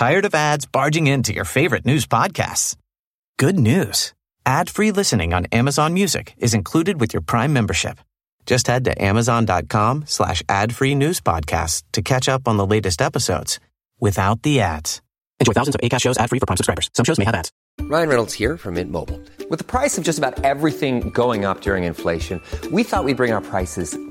Tired of ads barging into your favorite news podcasts? Good news. Ad-free listening on Amazon Music is included with your Prime membership. Just head to amazon.com slash ad-free news podcasts to catch up on the latest episodes without the ads. Enjoy thousands of ACAST shows ad-free for Prime subscribers. Some shows may have ads. Ryan Reynolds here from Mint Mobile. With the price of just about everything going up during inflation, we thought we'd bring our prices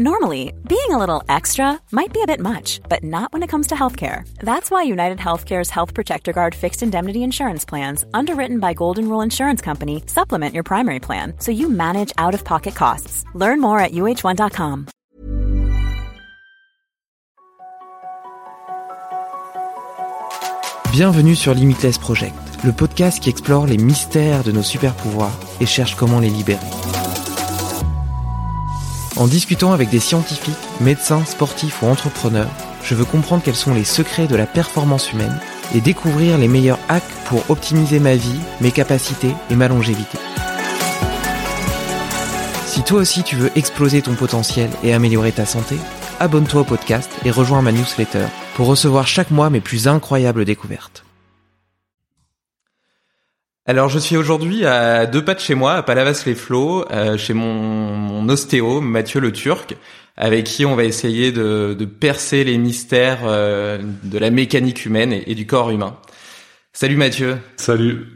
Normally, being a little extra might be a bit much, but not when it comes to healthcare. That's why United Healthcare's Health Protector Guard fixed indemnity insurance plans, underwritten by Golden Rule Insurance Company, supplement your primary plan so you manage out of pocket costs. Learn more at uh1.com. Bienvenue sur Limitless Project, le podcast qui explore les mystères de nos super pouvoirs et cherche comment les libérer. En discutant avec des scientifiques, médecins, sportifs ou entrepreneurs, je veux comprendre quels sont les secrets de la performance humaine et découvrir les meilleurs hacks pour optimiser ma vie, mes capacités et ma longévité. Si toi aussi tu veux exploser ton potentiel et améliorer ta santé, abonne-toi au podcast et rejoins ma newsletter pour recevoir chaque mois mes plus incroyables découvertes. Alors je suis aujourd'hui à deux pas de chez moi, à Palavas-les-Flots, euh, chez mon, mon ostéo Mathieu le Turc, avec qui on va essayer de, de percer les mystères euh, de la mécanique humaine et, et, du corps humain. Salut Mathieu. Salut.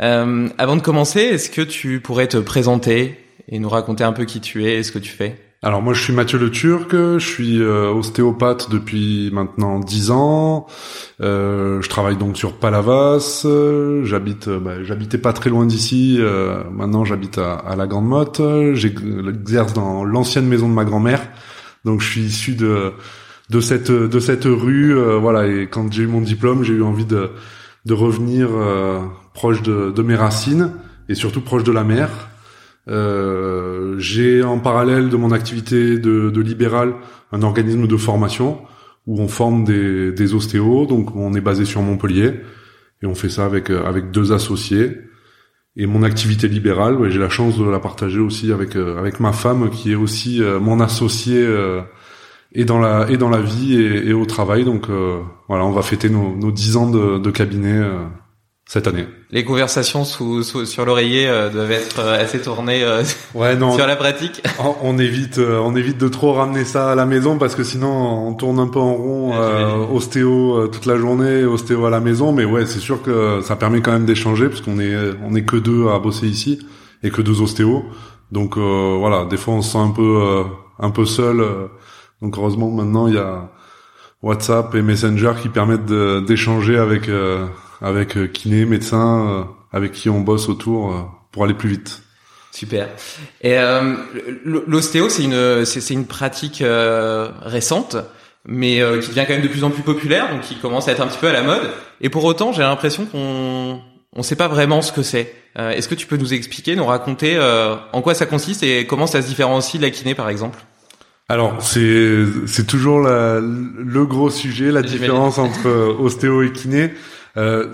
Euh, avant de commencer, est-ce que tu pourrais te présenter et nous raconter un peu qui tu es et ce que tu fais? Alors moi je suis Mathieu Le Turc, je suis euh, ostéopathe depuis maintenant dix ans. Euh, je travaille donc sur Palavas. j'habite, bah, j'habitais pas très loin d'ici. Euh, maintenant j'habite à, à, la Grande Motte. J'exerce dans l'ancienne maison de ma grand-mère. Donc je suis issu de de cette de cette rue. Euh, voilà et quand j'ai eu mon diplôme, j'ai eu envie de de revenir euh, proche de, de mes racines et surtout proche de la mer. Euh, j'ai en parallèle de mon activité de, de, libéral un organisme de formation où on forme des, des, ostéos. Donc on est basé sur Montpellier et on fait ça avec avec deux associés. Et mon activité libérale, j'ai la chance de la partager aussi avec avec ma femme qui est aussi euh, mon associé euh, et dans la et dans la vie et, et au travail. Donc euh, voilà, on va fêter nos nos dix ans de, de cabinet cette année. Les conversations sous, sous sur l'oreiller euh, doivent être euh, assez tournées euh, ouais, non, sur la pratique. On, on évite, on évite de trop ramener ça à la maison parce que sinon on tourne un peu en rond, euh, ostéo toute la journée, ostéo à la maison. Mais ouais, c'est sûr que ça permet quand même d'échanger parce qu'on est on est que deux à bosser ici et que deux ostéos. Donc voilà, des fois on se sent un peu un peu seul. donc heureusement maintenant il y a WhatsApp et Messenger qui permettent d'échanger avec avec euh, kiné, médecin, euh, avec qui on bosse autour euh, pour aller plus vite. Super. Et euh, l'ostéo, c'est une c'est une pratique récente, mais qui devient quand même de plus en plus populaire, donc qui commence à être un petit peu à la mode. Et pour autant, j'ai l'impression qu'on on sait pas vraiment ce que c'est. Est-ce que tu peux nous expliquer, nous raconter en quoi ça consiste et comment ça se différencie de la kiné, par exemple? Alors c'est c'est toujours la, le gros sujet, la différence entre ostéo et kiné. Euh,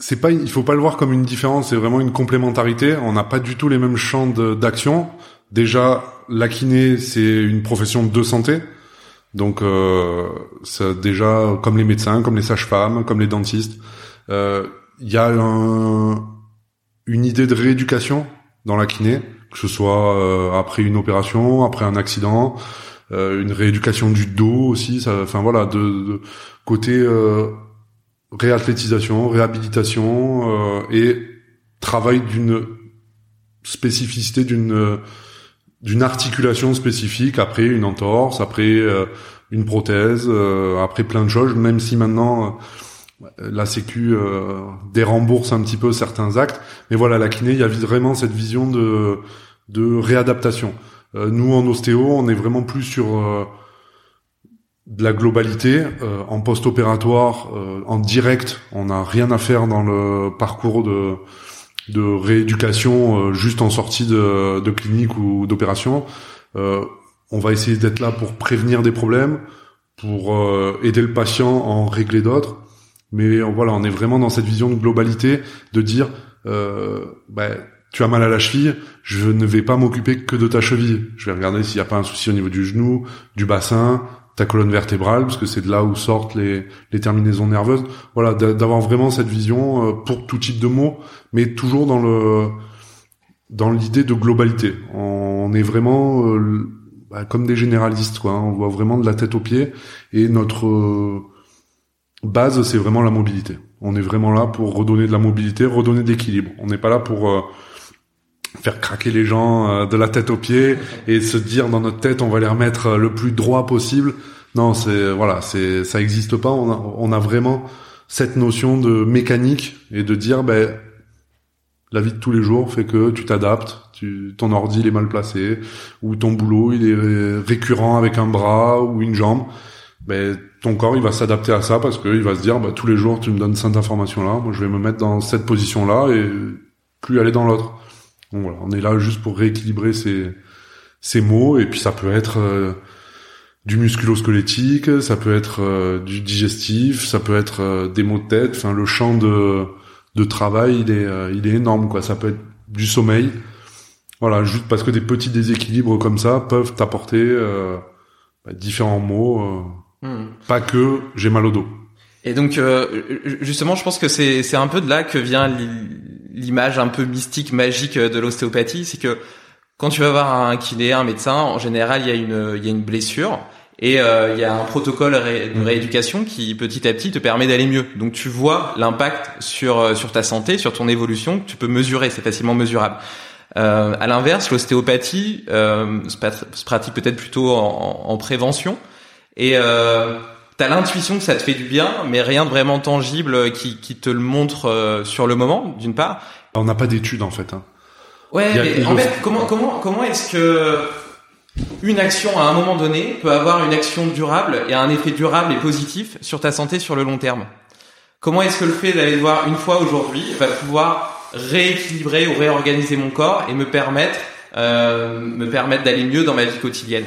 c'est pas, il faut pas le voir comme une différence, c'est vraiment une complémentarité. On n'a pas du tout les mêmes champs d'action. Déjà, la kiné, c'est une profession de santé. Donc, euh, déjà, comme les médecins, comme les sages-femmes, comme les dentistes, euh, il y a un, une idée de rééducation dans la kiné, que ce soit euh, après une opération, après un accident, euh, une rééducation du dos aussi. Enfin voilà, de, de côté euh, réathlétisation, réhabilitation euh, et travail d'une spécificité, d'une d'une articulation spécifique après une entorse, après euh, une prothèse, euh, après plein de choses. Même si maintenant la Sécu dérembourse un petit peu certains actes, mais voilà, la kiné, il y a vraiment cette vision de de réadaptation. nous en ostéo, on est vraiment plus sur de la globalité euh, en post-opératoire, euh, en direct, on n'a rien à faire dans le parcours de de rééducation juste en sortie de, de clinique ou d'opération. on va essayer d'être là pour prévenir des problèmes, pour aider le patient à en régler d'autres. Mais voilà, on est vraiment dans cette vision de globalité, de dire, bah, tu as mal à la cheville, je ne vais pas m'occuper que de ta cheville. Je vais regarder s'il n'y a pas un souci au niveau du genou, du bassin, ta colonne vertébrale, parce que c'est de là où sortent les, les terminaisons nerveuses. Voilà, d'avoir vraiment cette vision euh, pour tout type de mots, mais toujours dans le dans l'idée de globalité. On est vraiment euh, bah, comme des généralistes, quoi. Hein. On voit vraiment de la tête aux pieds, et notre euh, base, c'est vraiment la mobilité. On est vraiment là pour redonner de la mobilité, redonner de l'équilibre. On n'est pas là pour faire craquer les gens euh, de la tête aux pieds et se dire dans notre tête on va les remettre euh, le plus droit possible. Non, c'est voilà, c'est ça existe pas. On a, on a vraiment cette notion de mécanique et de dire ben la vie de tous les jours fait que tu t'adaptes, tu, ton ordi il est mal placé ou ton boulot il est récurrent avec un bras ou une jambe. Ben ton corps il va s'adapter à ça parce que il va se dire ben, tous les jours tu me donnes cette information là, moi je vais me mettre dans cette position là et plus aller dans l'autre. Donc voilà, on est là juste pour rééquilibrer ces, ces mots, et puis ça peut être euh, du musculo-squelettique, ça peut être euh, du digestif, ça peut être euh, des maux de tête. Enfin, le champ de, de travail, il est, il est énorme, quoi. Ça peut être du sommeil. Voilà, juste parce que des petits déséquilibres comme ça peuvent t'apporter bah, différents mots. Hmm. Pas que j'ai mal au dos. Et donc, justement, je pense que c'est c'est un peu de là que vient l'image un peu mystique, magique de l'ostéopathie, c'est que quand tu vas voir un kiné, un médecin, en général, il y a une, il y a une blessure et euh, il y a un protocole de rééducation qui petit à petit te permet d'aller mieux. Donc tu vois l'impact sur euh, sur ta santé, sur ton évolution, tu peux mesurer, c'est facilement mesurable. Euh, à l'inverse, l'ostéopathie euh, se pratique peut-être plutôt en, en, prévention et euh, t'as l'intuition que ça te fait du bien, mais rien de vraiment tangible qui, qui te le montre euh, sur le moment, d'une part. On n'a pas d'études en fait. Hein. Ouais, mais en fait, comment comment comment est-ce que une action à un moment donné peut avoir une action durable et un effet durable et positif sur ta santé sur le long terme? Comment est-ce que le fait d'aller voir une fois aujourd'hui va pouvoir rééquilibrer ou réorganiser mon corps et me permettre euh, me permettre d'aller mieux dans ma vie quotidienne?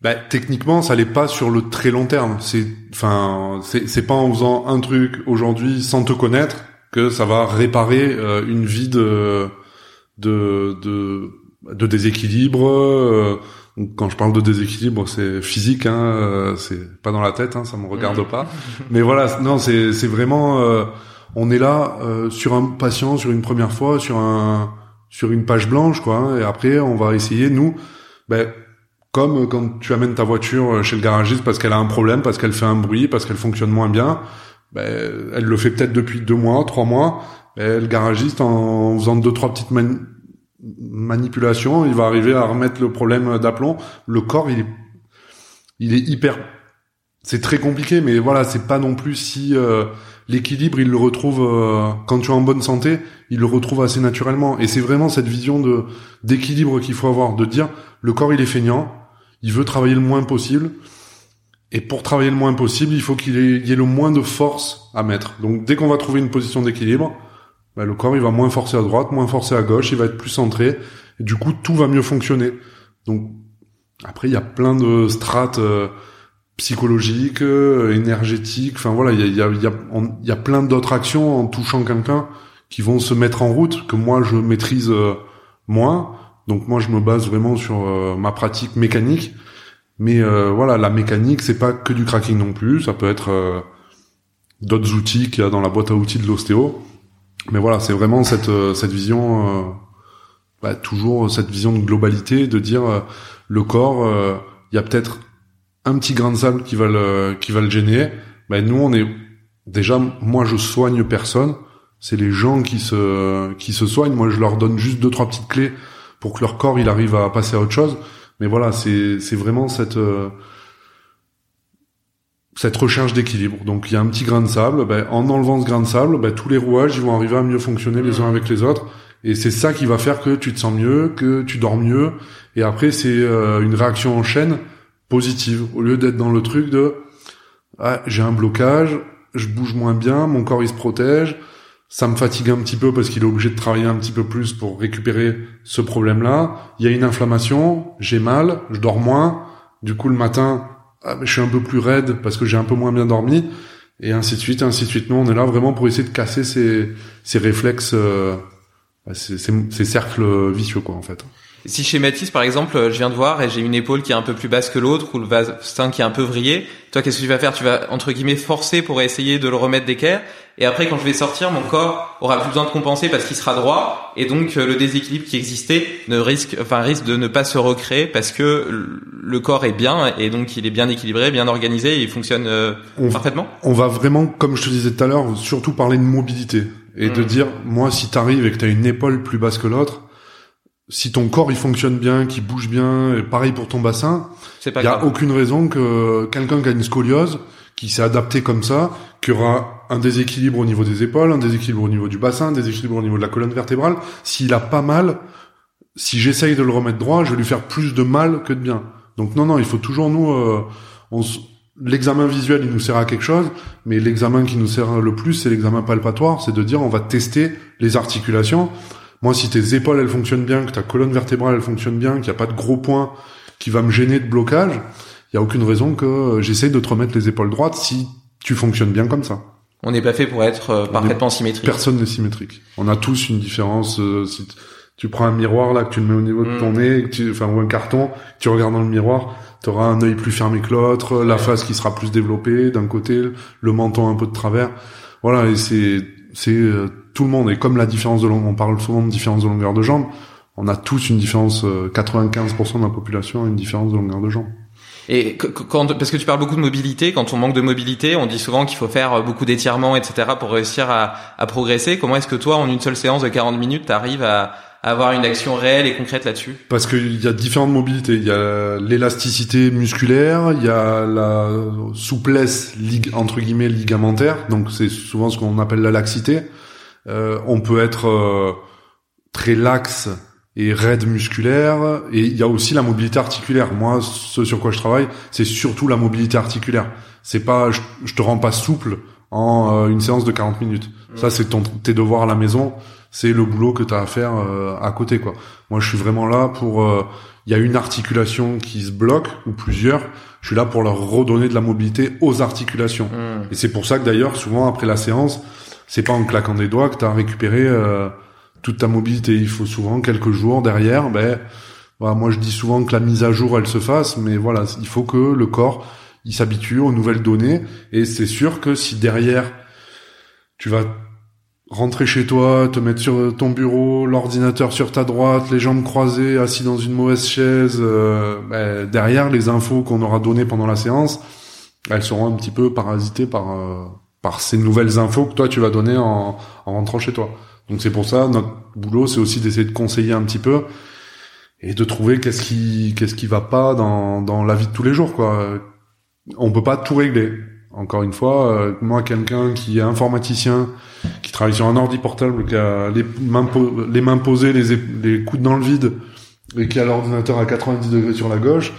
Bah, techniquement, ça l'est pas sur le très long terme. C'est, enfin, c'est pas en faisant un truc aujourd'hui sans te connaître que ça va réparer euh, une vie de, de, de, de déséquilibre. Euh, quand je parle de déséquilibre, c'est physique, hein, euh, c'est pas dans la tête, hein, ça me regarde pas. Mais voilà, non, c'est, c'est vraiment, on est là sur un patient, sur une première fois, sur un, sur une page blanche, quoi. Hein, et après, on va essayer nous, ben comme quand tu amènes ta voiture chez le garagiste parce qu'elle a un problème, parce qu'elle fait un bruit, parce qu'elle fonctionne moins bien, ben, elle le fait peut-être depuis deux mois, trois mois. Ben, le garagiste, en faisant deux trois petites manipulations, il va arriver à remettre le problème d'aplomb. Le corps, il est, il est hyper, c'est très compliqué, mais voilà, c'est pas non plus si euh, l'équilibre, il le retrouve euh, quand tu es en bonne santé, il le retrouve assez naturellement. Et c'est vraiment cette vision de d'équilibre qu'il faut avoir, de dire le corps il est feignant, il veut travailler le moins possible. Et pour travailler le moins possible, il faut qu'il y ait le moins de force à mettre. Donc dès qu'on va trouver une position d'équilibre, bah, le corps il va moins forcer à droite, moins forcer à gauche, il va être plus centré. Et du coup, tout va mieux fonctionner. Donc après, il y a plein de strates euh, psychologiques, euh, énergétiques. Enfin voilà, il y a, y, a, y, a, plein d'autres actions en touchant quelqu'un qui vont se mettre en route que moi je maîtrise euh, moins donc moi je me base vraiment sur euh, ma pratique mécanique. Mais euh, voilà, la mécanique c'est pas que du cracking non plus. Ça peut être euh, d'autres outils qu'il y a dans la boîte à outils de l'ostéo. Mais voilà, c'est vraiment cette cette vision, bah, toujours cette vision de globalité, de dire le corps, il y a peut-être un petit grain de sable qui va le qui va le gêner. Ben nous on est déjà moi je soigne personne. C'est les gens qui se qui se soignent. Moi je leur donne juste deux trois petites clés pour que leur corps il arrive à passer à autre chose. Mais voilà, c'est c'est vraiment cette euh, cette recherche d'équilibre. Donc il y a un petit grain de sable. Ben, en enlevant ce grain de sable, ben, tous les rouages ils vont arriver à mieux fonctionner les uns avec les autres. Et c'est ça qui va faire que tu te sens mieux, que tu dors mieux. Et après c'est euh, une réaction en chaîne positive au lieu d'être dans le truc de ah, j'ai un blocage, je bouge moins bien, mon corps il se protège. ça me fatigue un petit peu parce qu'il est obligé de travailler un petit peu plus pour récupérer ce problème-là. Il y a une inflammation, j'ai mal, je dors moins. Du coup, le matin, ah, je suis un peu plus raide parce que j'ai un peu moins bien dormi. Et ainsi de suite, ainsi de suite. Nous, on est là vraiment pour essayer de casser ces, ces réflexes, euh, ces, ces cercles vicieux, quoi, en fait. Si chez Mathis, par exemple, je viens de voir et j'ai une épaule qui est un peu plus basse que l'autre ou le bassin qui est un peu vrillé, toi, qu'est-ce que tu vas faire? Tu vas, entre guillemets, forcer pour essayer de le remettre d'équerre. Et après, quand je vais sortir, mon corps aura plus besoin de compenser parce qu'il sera droit. Et donc, euh, le déséquilibre qui existait ne risque, enfin, risque de ne pas se recréer parce que le corps est bien et donc il est bien équilibré, bien organisé et il fonctionne euh, parfaitement. On va vraiment, comme je te disais tout à l'heure, surtout parler de mobilité et de mmh. dire, moi, si t'arrives et que t'as une épaule plus basse que l'autre, si ton corps il fonctionne bien, qu'il bouge bien, et pareil pour ton bassin, il y a aucune raison que quelqu'un qui a une scoliose, qui s'est adapté comme ça, qui aura un déséquilibre au niveau des épaules, un déséquilibre au niveau du bassin, un déséquilibre au niveau de la colonne vertébrale, s'il a pas mal, si j'essaye de le remettre droit, je vais lui faire plus de mal que de bien. Donc non, non, il faut toujours nous, euh, l'examen visuel, il nous sert à quelque chose, mais l'examen qui nous sert le plus, c'est l'examen palpatoire, c'est de dire on va tester les articulations. Moi, si tes épaules elles fonctionnent bien, que ta colonne vertébrale elle fonctionne bien, qu'il n'y a pas de gros points qui va me gêner de blocage, il y a aucune raison que euh, j'essaye de te remettre les épaules droites si tu fonctionnes bien comme ça. On n'est pas fait pour être euh, parfaitement symétrique. Personne n'est symétrique. On a tous une différence. Euh, si tu prends un miroir là, que tu le mets au niveau de ton mm. nez, tu, enfin ou un carton, tu regardes dans le miroir, tu auras un œil plus fermé que l'autre, la face qui sera plus développée d'un côté, le menton un peu de travers. Voilà, et c'est c'est euh, tout le monde. Et comme la différence de longueur, on parle souvent de différence de longueur de jambe, on a tous une différence, 95% de la population a une différence de longueur de jambe. Et quand, parce que tu parles beaucoup de mobilité, quand on manque de mobilité, on dit souvent qu'il faut faire beaucoup d'étirements, etc., pour réussir à, à progresser. Comment est-ce que toi, en une seule séance de 40 minutes, tu arrives à, avoir une action réelle et concrète là-dessus? Parce qu'il y a différentes mobilités. Il y a l'élasticité musculaire, il y a la souplesse entre guillemets ligamentaire. Donc c'est souvent ce qu'on appelle la laxité. Euh, on peut être euh, très laxe et raide musculaire. Et il y a aussi la mobilité articulaire. Moi, ce sur quoi je travaille, c'est surtout la mobilité articulaire. C'est pas, je, te rends pas souple en euh, une séance de 40 minutes. Ça, c'est ton tes devoirs à la maison. C'est le boulot que tu as à faire euh, à côté, quoi. Moi, je suis vraiment là pour. Euh, il y a une articulation qui se bloque ou plusieurs. Je suis là pour leur redonner de la mobilité aux articulations. Mmh. Et c'est pour ça que d'ailleurs, souvent après la séance, c'est pas en claquant des doigts que tu as récupéré toute ta mobilité. Il faut souvent quelques jours derrière. Ben, moi je dis souvent que la mise à jour elle se fasse, mais voilà, il faut que le corps il s'habitue aux nouvelles données. Et c'est sûr que si derrière tu vas rentrer chez toi, te mettre sur ton bureau, l'ordinateur sur ta droite, les jambes croisées, assis dans une mauvaise chaise, euh, ben, derrière les infos qu'on aura données pendant la séance, elles seront un petit peu parasitées par euh, par ces nouvelles infos que toi tu vas donner en, en rentrant chez toi. Donc c'est pour ça notre boulot, c'est aussi d'essayer de conseiller un petit peu et de trouver qu'est-ce qui qu'est-ce qui va pas dans dans la vie de tous les jours quoi. On peut pas tout régler. Encore une fois, euh, moi quelqu'un qui est informaticien, qui travaille sur un ordi portable, qui a les mains les mains posées, les les coudes dans le vide et qui a l'ordinateur à 90 degrés sur la gauche,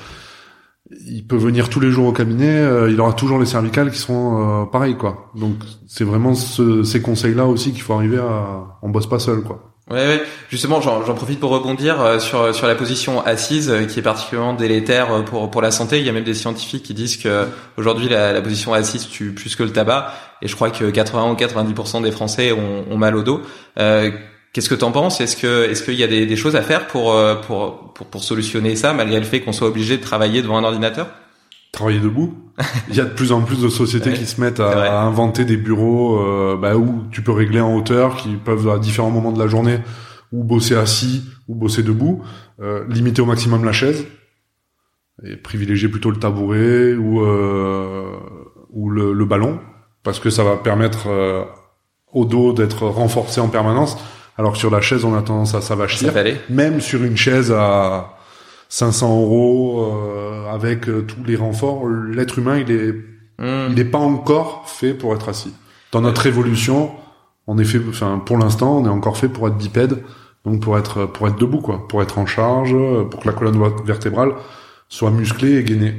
il peut venir tous les jours au cabinet, euh, il aura toujours les cervicales qui seront euh, pareilles quoi. Donc c'est vraiment ces conseils là aussi qu'il faut arriver à on bosse pas seul quoi. Ouais, ouais. justement, j'en profite pour rebondir euh, sur sur la position assise qui est particulièrement délétère pour pour la santé. Il y a même des scientifiques qui disent que aujourd'hui la, la, position assise tue plus que le tabac, et je crois que 80 ou 90% des Français ont, ont mal au dos. Euh, Qu'est-ce que t'en penses? Est-ce que est-ce qu'il y a des, des, choses à faire pour, euh, pour, pour pour solutionner ça malgré le fait qu'on soit obligé de travailler devant un ordinateur? Travailler debout. Il y a de plus en plus de sociétés qui se mettent à, inventer des bureaux euh, bah, où tu peux régler en hauteur, qui peuvent à différents moments de la journée ou bosser assis ou bosser debout, euh, limiter au maximum la chaise et privilégier plutôt le tabouret ou euh, ou le, le, ballon parce que ça va permettre au dos d'être renforcé en permanence alors que sur la chaise, on a tendance à s'avachir. Même sur une chaise à 500 euros, euh, avec euh, tous les renforts, l'être humain, il est, hmm. il n'est pas encore fait pour être assis. Dans notre évolution, on est fait, enfin, pour l'instant, on est encore fait pour être bipède. Donc pour être, pour être debout, quoi. Pour être en charge, pour que la colonne vertébrale soit musclée et gainée.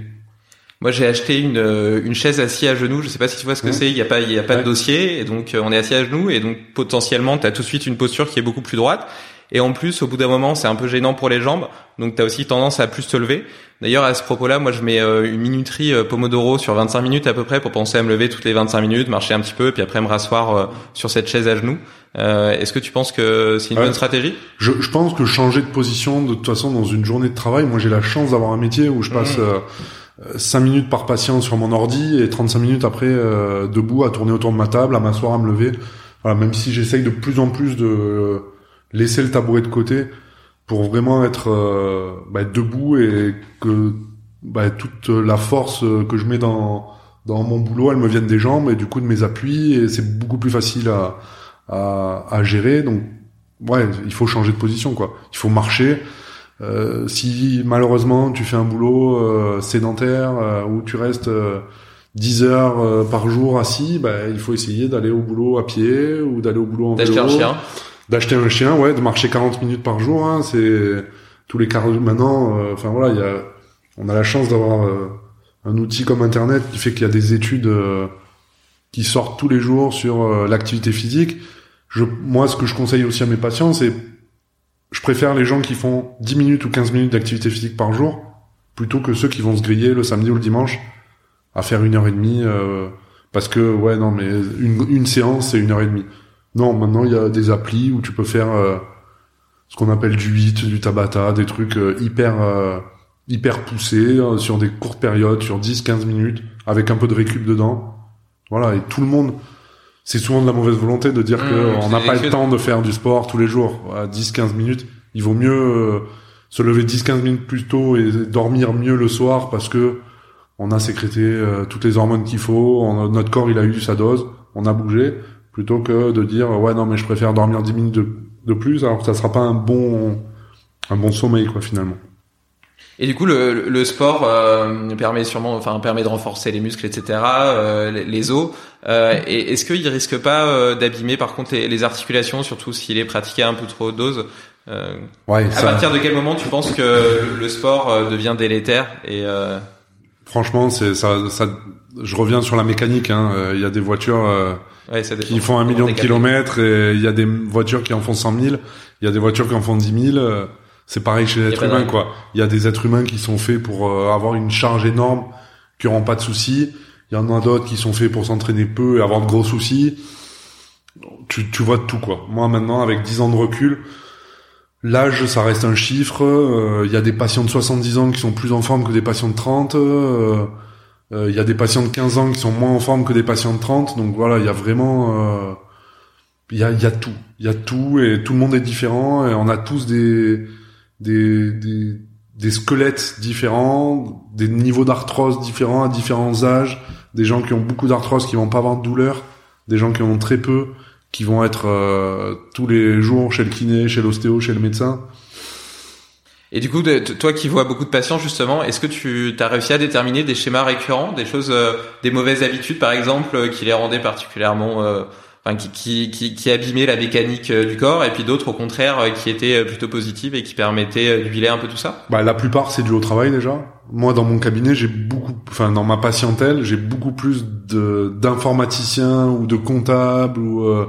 Moi, j'ai acheté une, une chaise assise à genoux. Je sais pas si tu vois ce que c'est. Il y a pas, il y a pas de dossier, et donc on est assis à genoux, et donc potentiellement, tu as tout de suite une posture qui est beaucoup plus droite. Et en plus, au bout d'un moment, c'est un peu gênant pour les jambes, donc tu as aussi tendance à plus te lever. D'ailleurs, à ce propos-là, moi, je mets euh, une minuterie euh, Pomodoro sur 25 minutes à peu près pour penser à me lever toutes les 25 minutes, marcher un petit peu, puis après me rasseoir euh, sur cette chaise à genoux. Est-ce que tu penses que c'est une bonne stratégie? Je, je, pense que changer de position, de toute façon, dans une journée de travail, moi, j'ai la chance d'avoir un métier où je passe... Mmh. 5 minutes par patient sur mon ordi et 35 minutes après debout à tourner autour de ma table, à m'asseoir, à me lever. Voilà, même si j'essaye de plus en plus de laisser le tabouret de côté pour vraiment être euh, bah, debout et que bah, toute la force que je mets dans dans mon boulot, elle me vienne des jambes et du coup de mes appuis et c'est beaucoup plus facile à, à, à gérer. Donc ouais, il faut changer de position quoi. Il faut marcher. Euh, si malheureusement tu fais un boulot euh, sédentaire euh, où tu restes 10 heures par jour assis, bah, il faut essayer d'aller au boulot à pied ou d'aller au boulot en vélo. D'acheter un chien d'acheter un chien, ouais, de marcher 40 minutes par jour. Hein, c'est tous les quarts maintenant. Euh, enfin voilà, il y a, on a la chance d'avoir euh, un outil comme Internet qui fait qu'il y a des études euh, qui sortent tous les jours sur l'activité physique. Je, moi, ce que je conseille aussi à mes patients, c'est je préfère les gens qui font 10 minutes ou 15 minutes d'activité physique par jour plutôt que ceux qui vont se griller le samedi ou le dimanche à faire une heure et demie parce que ouais non mais une, séance c'est une heure et demie non, maintenant il y a des applis où tu peux faire euh, ce qu'on appelle du 8, du Tabata, des trucs euh, hyper euh, hyper poussés sur des courtes périodes, sur 10-15 minutes, avec un peu de récup dedans. Voilà, et tout le monde, c'est souvent de la mauvaise volonté de dire qu'on mmh, on n'a pas le temps de faire du sport tous les jours. À 10-15 minutes, il vaut mieux se lever 10-15 minutes plus tôt et dormir mieux le soir parce que on a sécrété toutes les hormones qu'il faut, notre corps il a eu sa dose, on a bougé plutôt que de dire ouais non mais je préfère dormir 10 minutes de, de plus alors que ça sera pas un bon un bon sommeil quoi finalement. Et du coup, le, le sport euh, permet sûrement, enfin, permet de renforcer les muscles, etc., euh, les, os. Euh, et est-ce qu'il risque pas euh, d'abîmer, par contre, les, les, articulations, surtout s'il est pratiqué à un peu trop dose euh, ouais, À partir de quel moment tu penses que le sport devient délétère et Franchement, c'est ça, ça. Je reviens sur la mécanique. Hein. Il y a des voitures qui font un million de kilomètres et il y a des voitures qui en font 100 000, il y a des voitures qui en font 10 000. C'est pareil chez l'être humain, quoi. Il y a des êtres humains qui sont faits pour euh, avoir une charge énorme, qui n'auront pas de soucis. Il y en a d'autres qui sont faits pour s'entraîner peu et avoir de gros soucis. Tu, tu vois tout, quoi. Moi, maintenant, avec 10 ans de recul, l'âge, ça reste un chiffre. Euh, il y a des patients de 70 ans qui sont plus en forme que des patients de 30. Euh, il y a des patients de 15 ans qui sont moins en forme que des patients de 30. Donc voilà, il y a vraiment... Euh, il y, a, y a tout. Il y a tout et tout le monde est différent et on a tous des, des, des, des squelettes différents, des niveaux d'arthrose différents à différents âges, des gens qui ont beaucoup d'arthrose qui vont pas avoir de douleur, des gens qui en ont très peu, qui vont être euh, tous les jours chez le kiné, chez l'ostéo, chez le médecin. Et du coup, toi qui vois beaucoup de patients justement, est-ce que tu as réussi à déterminer des schémas récurrents, des choses, euh, des mauvaises habitudes par exemple, euh, qui les rendaient particulièrement, enfin qui, qui, qui, qui, abîmaient la mécanique du corps, et puis d'autres au contraire qui étaient plutôt positives et qui permettaient d'huiler un peu tout ça Bah la plupart c'est dû au travail déjà. Moi dans mon cabinet j'ai beaucoup, enfin dans ma patientèle j'ai beaucoup plus de d'informaticiens ou de comptables ou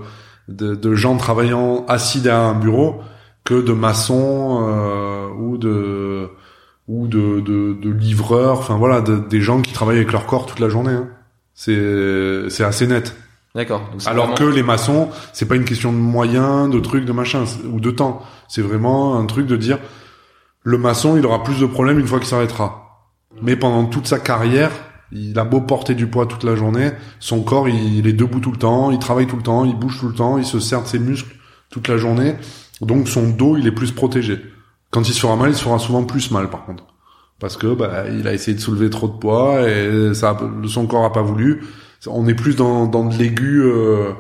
de, de gens travaillant assis derrière un bureau que de maçons euh, ou de ou de, de, de livreurs, enfin voilà, des gens qui travaillent avec leur corps toute la journée. Hein. C'est c'est assez net. D'accord. Alors que les maçons, c'est pas une question de moyens, de trucs, de machin ou de temps. C'est vraiment un truc de dire le maçon, il aura plus de problèmes une fois qu'il s'arrêtera. Mais pendant toute sa carrière, il a beau porter du poids toute la journée, son corps, il, il est debout tout le temps, il travaille tout le temps, il bouge tout le temps, il se serre de ses muscles toute la journée. Donc son dos, il est plus protégé. Quand il se fera mal, il se fera souvent plus mal par contre. Parce que bah, il a essayé de soulever trop de poids et ça, son corps a pas voulu. On est plus dans, dans de l'aigu, euh,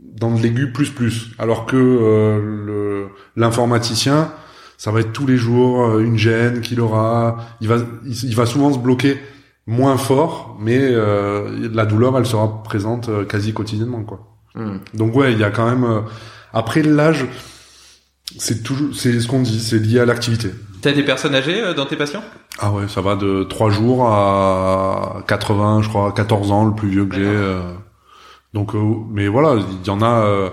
dans de l'aigu plus plus. Alors que euh, l'informaticien, ça va être tous les jours euh, une gêne qu'il aura. Il va, il, va souvent se bloquer moins fort, mais euh, la douleur, elle sera présente euh, quasi quotidiennement, quoi. Hmm. Donc ouais, il y a quand même après l'âge, c'est toujours, c'est ce qu'on dit, c'est lié à l'activité. T'as des personnes âgées euh, dans tes patients? Ah ouais, ça va de 3 jours à 80, je crois, 14 ans, le plus vieux que j'ai. Euh. donc, euh, mais voilà, il y en a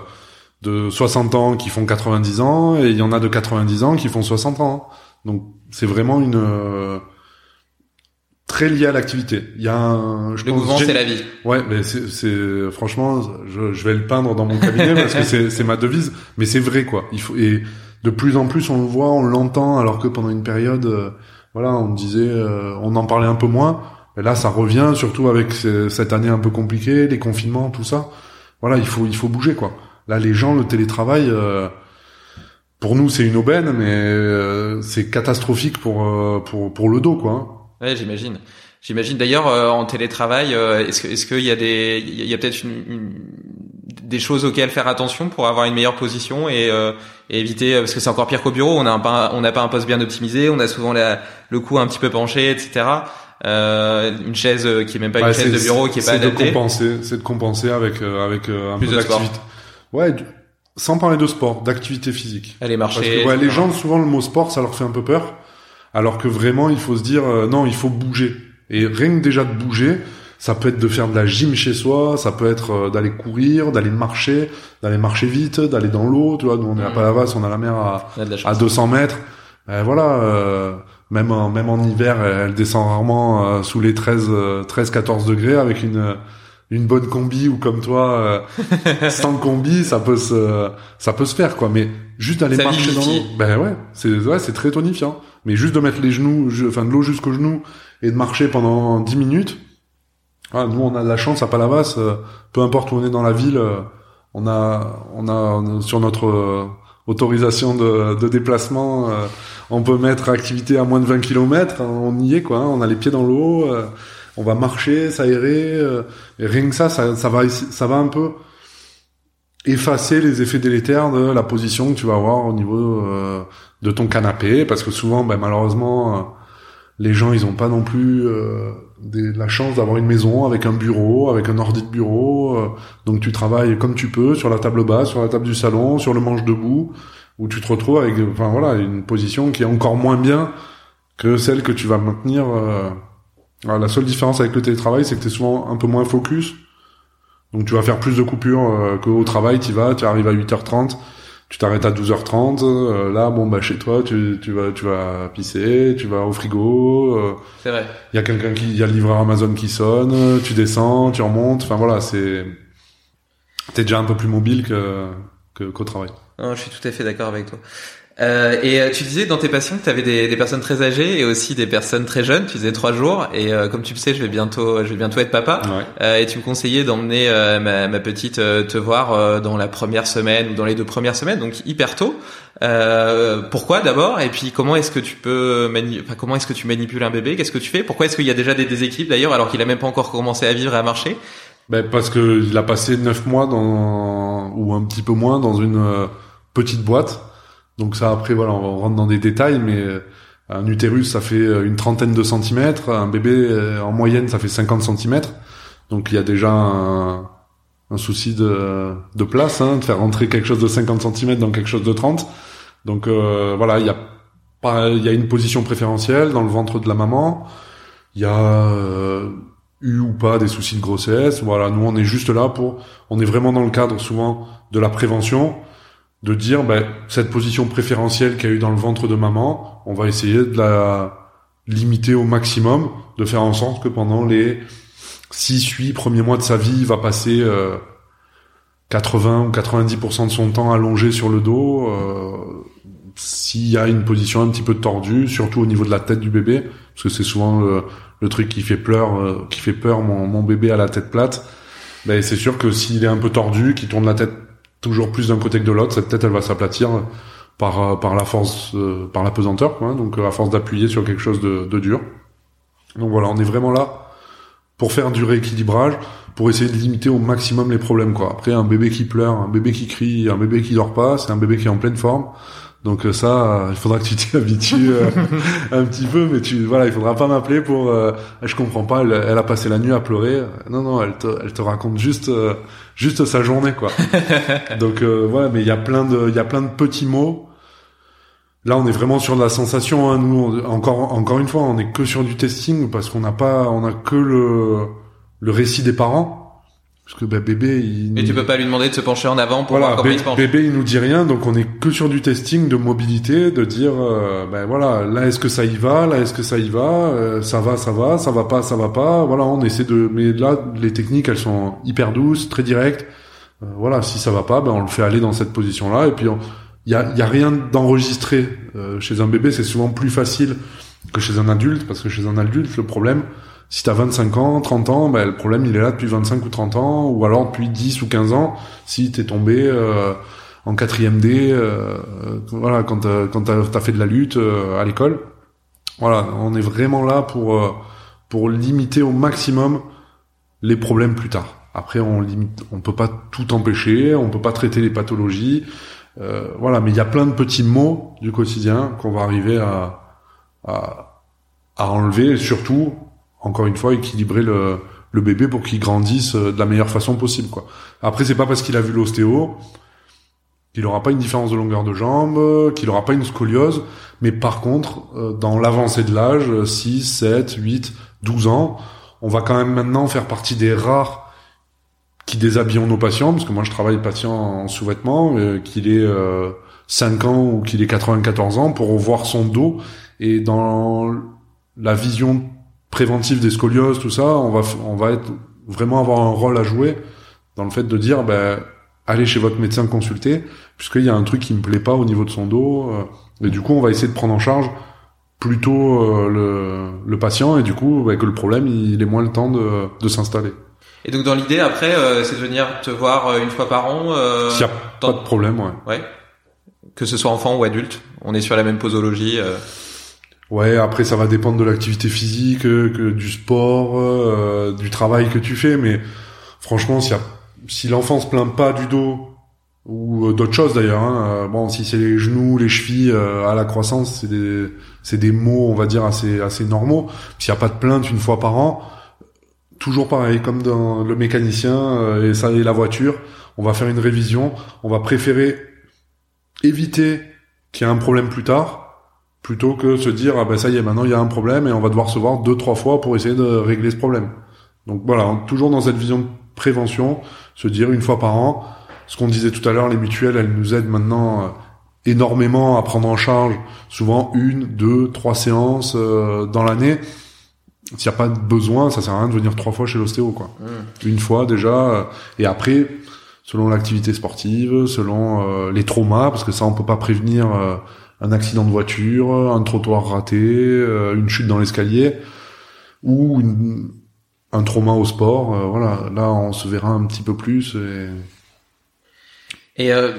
de 60 ans qui font 90 ans et il y en a de 90 ans qui font 60 ans. Donc, c'est vraiment une très lié à l'activité. Il y a un, je le mouvement, c'est la vie. Ouais, mais c'est, franchement, je, je, vais le peindre dans mon cabinet parce que c'est, c'est ma devise. Mais c'est vrai, quoi. Il faut et de plus en plus on le voit, on l'entend, alors que pendant une période, euh, voilà, on disait, euh, on en parlait un peu moins. Et là, ça revient, surtout avec cette année un peu compliquée, les confinements, tout ça. Voilà, il faut, il faut bouger, quoi. Là, les gens, le télétravail, euh, pour nous, c'est une aubaine, mais c'est catastrophique pour, pour, pour le dos, quoi. Ouais, j'imagine. J'imagine d'ailleurs en télétravail, est-ce que est-ce qu'il y a des il y a peut-être une, des choses auxquelles faire attention pour avoir une meilleure position et, euh, éviter parce que c'est encore pire qu'au bureau. On a un, on n'a pas un poste bien optimisé, on a souvent la, le cou un petit peu penché, etc. Euh, une chaise qui est même pas une chaise de bureau qui est, pas adaptée. C'est de compenser, c'est de compenser avec euh, avec euh, un peu d'activité. Ouais, sans parler de sport, d'activité physique. Aller marcher. Parce que ouais, les gens souvent le mot sport ça leur fait un peu peur, alors que vraiment il faut se dire non il faut bouger et rien que déjà de bouger ça peut être de faire de la gym chez soi, ça peut être euh, d'aller courir, d'aller marcher, d'aller marcher vite, d'aller dans l'eau, tu vois. Nous on est à mmh. Palavas, on a la mer à, à 200 mètres. Ben voilà, euh, même en, même en hiver, elle descend rarement euh, sous les 13 13 14 degrés avec une une bonne combi ou comme toi sans combi, ça peut se ça peut se faire quoi. Mais juste d'aller marcher dans l'eau, ben ouais, c'est ouais, c'est très tonifiant. Mais juste de mettre les genoux, enfin de l'eau jusqu'aux genoux et de marcher pendant 10 minutes, nous, on a de la chance à Palavas. Euh, peu importe où on est dans la ville, euh, on a, on a sur notre euh, autorisation de, déplacement, on peut mettre activité à moins de 20 km. on y est, quoi. Hein, on a les pieds dans l'eau. on va marcher, s'aérer. et rien que ça, ça, ça va, ça va un peu effacer les effets délétères de la position que tu vas avoir au niveau de ton canapé, parce que souvent, ben, malheureusement, les gens, ils ont pas non plus la chance d'avoir une maison avec un bureau, avec un ordi de bureau. Euh, donc tu travailles comme tu peux sur la table basse, sur la table du salon, sur le manche debout, où tu te retrouves avec, enfin voilà, une position qui est encore moins bien que celle que tu vas maintenir. Euh, la seule différence avec le télétravail, c'est que tu es souvent un peu moins focus. Donc tu vas faire plus de coupures euh, qu'au travail, tu vas, tu arrives à 8h30, tu t'arrêtes à 12h30. Euh, là, bon bah chez toi, tu, tu vas tu vas pisser, tu vas au frigo. Euh, c'est vrai. Il y a quelqu'un qui, il y a le livreur Amazon qui sonne. Tu descends, tu remontes. Enfin voilà, c'est t'es déjà un peu plus mobile que qu'au travail. Non, je suis tout à fait d'accord avec toi. Euh, et euh, tu disais dans tes patients que tu avais des, des, personnes très âgées et aussi des personnes très jeunes. Tu disais trois jours. Et euh, comme tu le sais, je vais bientôt, je vais bientôt être papa. Euh, et tu me conseillais d'emmener ma, ma, petite te voir dans la première semaine ou dans les deux premières semaines, donc hyper tôt. pourquoi d'abord? Et puis comment est-ce que tu peux, enfin, comment est-ce que tu manipules un bébé? Qu'est-ce que tu fais? Pourquoi est-ce qu'il y a déjà des déséquilibres d'ailleurs alors qu'il a même pas encore commencé à vivre et à marcher? Ben parce que il a passé neuf mois dans ou un petit peu moins dans une petite boîte donc ça après voilà, on rentre dans des détails, mais euh, un utérus ça fait euh, une trentaine de centimètres, un bébé euh, en moyenne ça fait 50 centimètres. Donc il y a déjà un, un souci de, de place, hein, de faire rentrer quelque chose de 50 centimètres dans quelque chose de 30. Donc voilà, il y a pas, il y a une position préférentielle dans le ventre de la maman. Il y a eu ou pas des soucis de grossesse. Voilà, nous on est juste là pour, on est vraiment dans le cadre souvent de la prévention de dire ben, cette position préférentielle qu'il y a eu dans le ventre de maman, on va essayer de la limiter au maximum, de faire en sorte que pendant les 6, 8 premiers mois de sa vie, il va passer euh, 80 ou 90% de son temps allongé sur le dos, euh, s'il y a une position un petit peu tordue, surtout au niveau de la tête du bébé, parce que c'est souvent le, truc qui fait peur, euh, qui fait peur mon, mon bébé à la tête plate. Ben, c'est sûr que s'il est un peu tordu, qu'il tourne la tête toujours plus d'un côté que de l'autre, cette tête elle va s'aplatir par euh, par la force euh, par la pesanteur quoi, donc euh, à force d'appuyer sur quelque chose de, de, dur. Donc voilà, on est vraiment là pour faire du rééquilibrage, pour essayer de limiter au maximum les problèmes quoi. Après un bébé qui pleure, un bébé qui crie, un bébé qui dort pas, c'est un bébé qui est en pleine forme. Donc euh, ça, euh, il faudra que tu t'y habitues euh, un petit peu, mais tu voilà, il faudra pas m'appeler pour. je comprends pas. Elle, elle, a passé la nuit à pleurer. Non non, elle te, elle te raconte juste juste sa journée quoi. Donc voilà, mais il y a plein de il y a plein de petits mots. Là, on est vraiment sur de la sensation. Hein. Nous, encore, encore une fois, on est que sur du testing parce qu'on n'a pas, on a que le, le récit des parents. Parce que bah, bébé, il. Mais tu peux pas lui demander de se pencher en avant pour voilà, voir comment il se penche. bébé, il nous dit rien, donc on est que sur du testing de mobilité, de dire, euh, ben voilà, là est-ce que ça y va, là est-ce que ça y va, euh, ça va, ça va, ça va pas, ça va pas. Voilà, on essaie de. Mais là, les techniques, elles sont hyper douces, très directes. Euh, voilà, si ça va pas, ben on le fait aller dans cette position-là, et puis il y a, y a rien d'enregistré chez un bébé. C'est souvent plus facile que chez un adulte, parce que chez un adulte, le problème si t'as 25 ans, 30 ans, ben, le problème il est là depuis 25 ou 30 ans, ou alors depuis 10 ou 15 ans, si t'es tombé euh, en quatrième D, euh, voilà, quand t'as, quand t'as, fait de la lutte euh, à l'école. Voilà, on est vraiment là pour pour limiter au maximum les problèmes plus tard. Après, on limite, on peut pas tout empêcher, on peut pas traiter les pathologies, voilà, mais il y a plein de petits mots du quotidien qu'on va arriver à, à à enlever, surtout encore une fois, équilibrer le, le bébé pour qu'il grandisse euh, de la meilleure façon possible. Quoi. Après, c'est pas parce qu'il a vu l'ostéo qu'il aura pas une différence de longueur de jambe, qu'il aura pas une scoliose, mais par contre, euh, dans l'avancée de l'âge, 6, 7, 8, 12 ans, on va quand même maintenant faire partie des rares qui déshabillons nos patients, parce que moi je travaille patient en sous-vêtements, euh, qu'il ait 5 ans ou qu'il ait 94 ans, pour voir son dos, et dans la vision préventif des scolioses, tout ça, on va, on va être, vraiment avoir un rôle à jouer dans le fait de dire, ben, allez chez votre médecin consulter, puisqu'il y a un truc qui me plaît pas au niveau de son dos, euh, et du coup, on va essayer de prendre en charge plutôt euh, le, le, patient, et du coup, ben, que le problème, il ait moins le temps de, de s'installer. Et donc, dans l'idée, après, euh, c'est de venir te voir une fois par an S'il n'y a pas de problème, ouais. Ouais. Que ce soit enfant ou adulte, on est sur la même posologie. Ouais, après ça va dépendre de l'activité physique, euh, du sport, euh, du travail que tu fais, mais franchement, si, si l'enfant se plaint pas du dos ou euh, d'autres choses d'ailleurs, hein, bon, si c'est les genoux, les chevilles à la croissance, c'est des c'est des mots, on va dire assez assez normaux. S'il y a pas de plainte une fois par an, toujours pareil, comme dans le mécanicien et ça et la voiture, on va faire une révision, on va préférer éviter qu'il y ait un problème plus tard plutôt que se dire ah ben ça y est maintenant il y a un problème et on va devoir se voir deux trois fois pour essayer de régler ce problème. Donc voilà, toujours dans cette vision de prévention, se dire une fois par an, ce qu'on disait tout à l'heure, les mutuelles elles nous aident maintenant euh, énormément à prendre en charge souvent une, deux, trois séances euh, dans l'année. S'il n'y a pas de besoin, ça sert à rien de venir trois fois chez l'ostéo quoi. Mmh. Une fois déjà euh, et après selon l'activité sportive, selon les traumas parce que ça on peut pas prévenir un accident de voiture, un trottoir raté, euh, une chute dans l'escalier ou un trauma au sport. Euh, voilà, là on se verra un petit peu plus. Et, euh,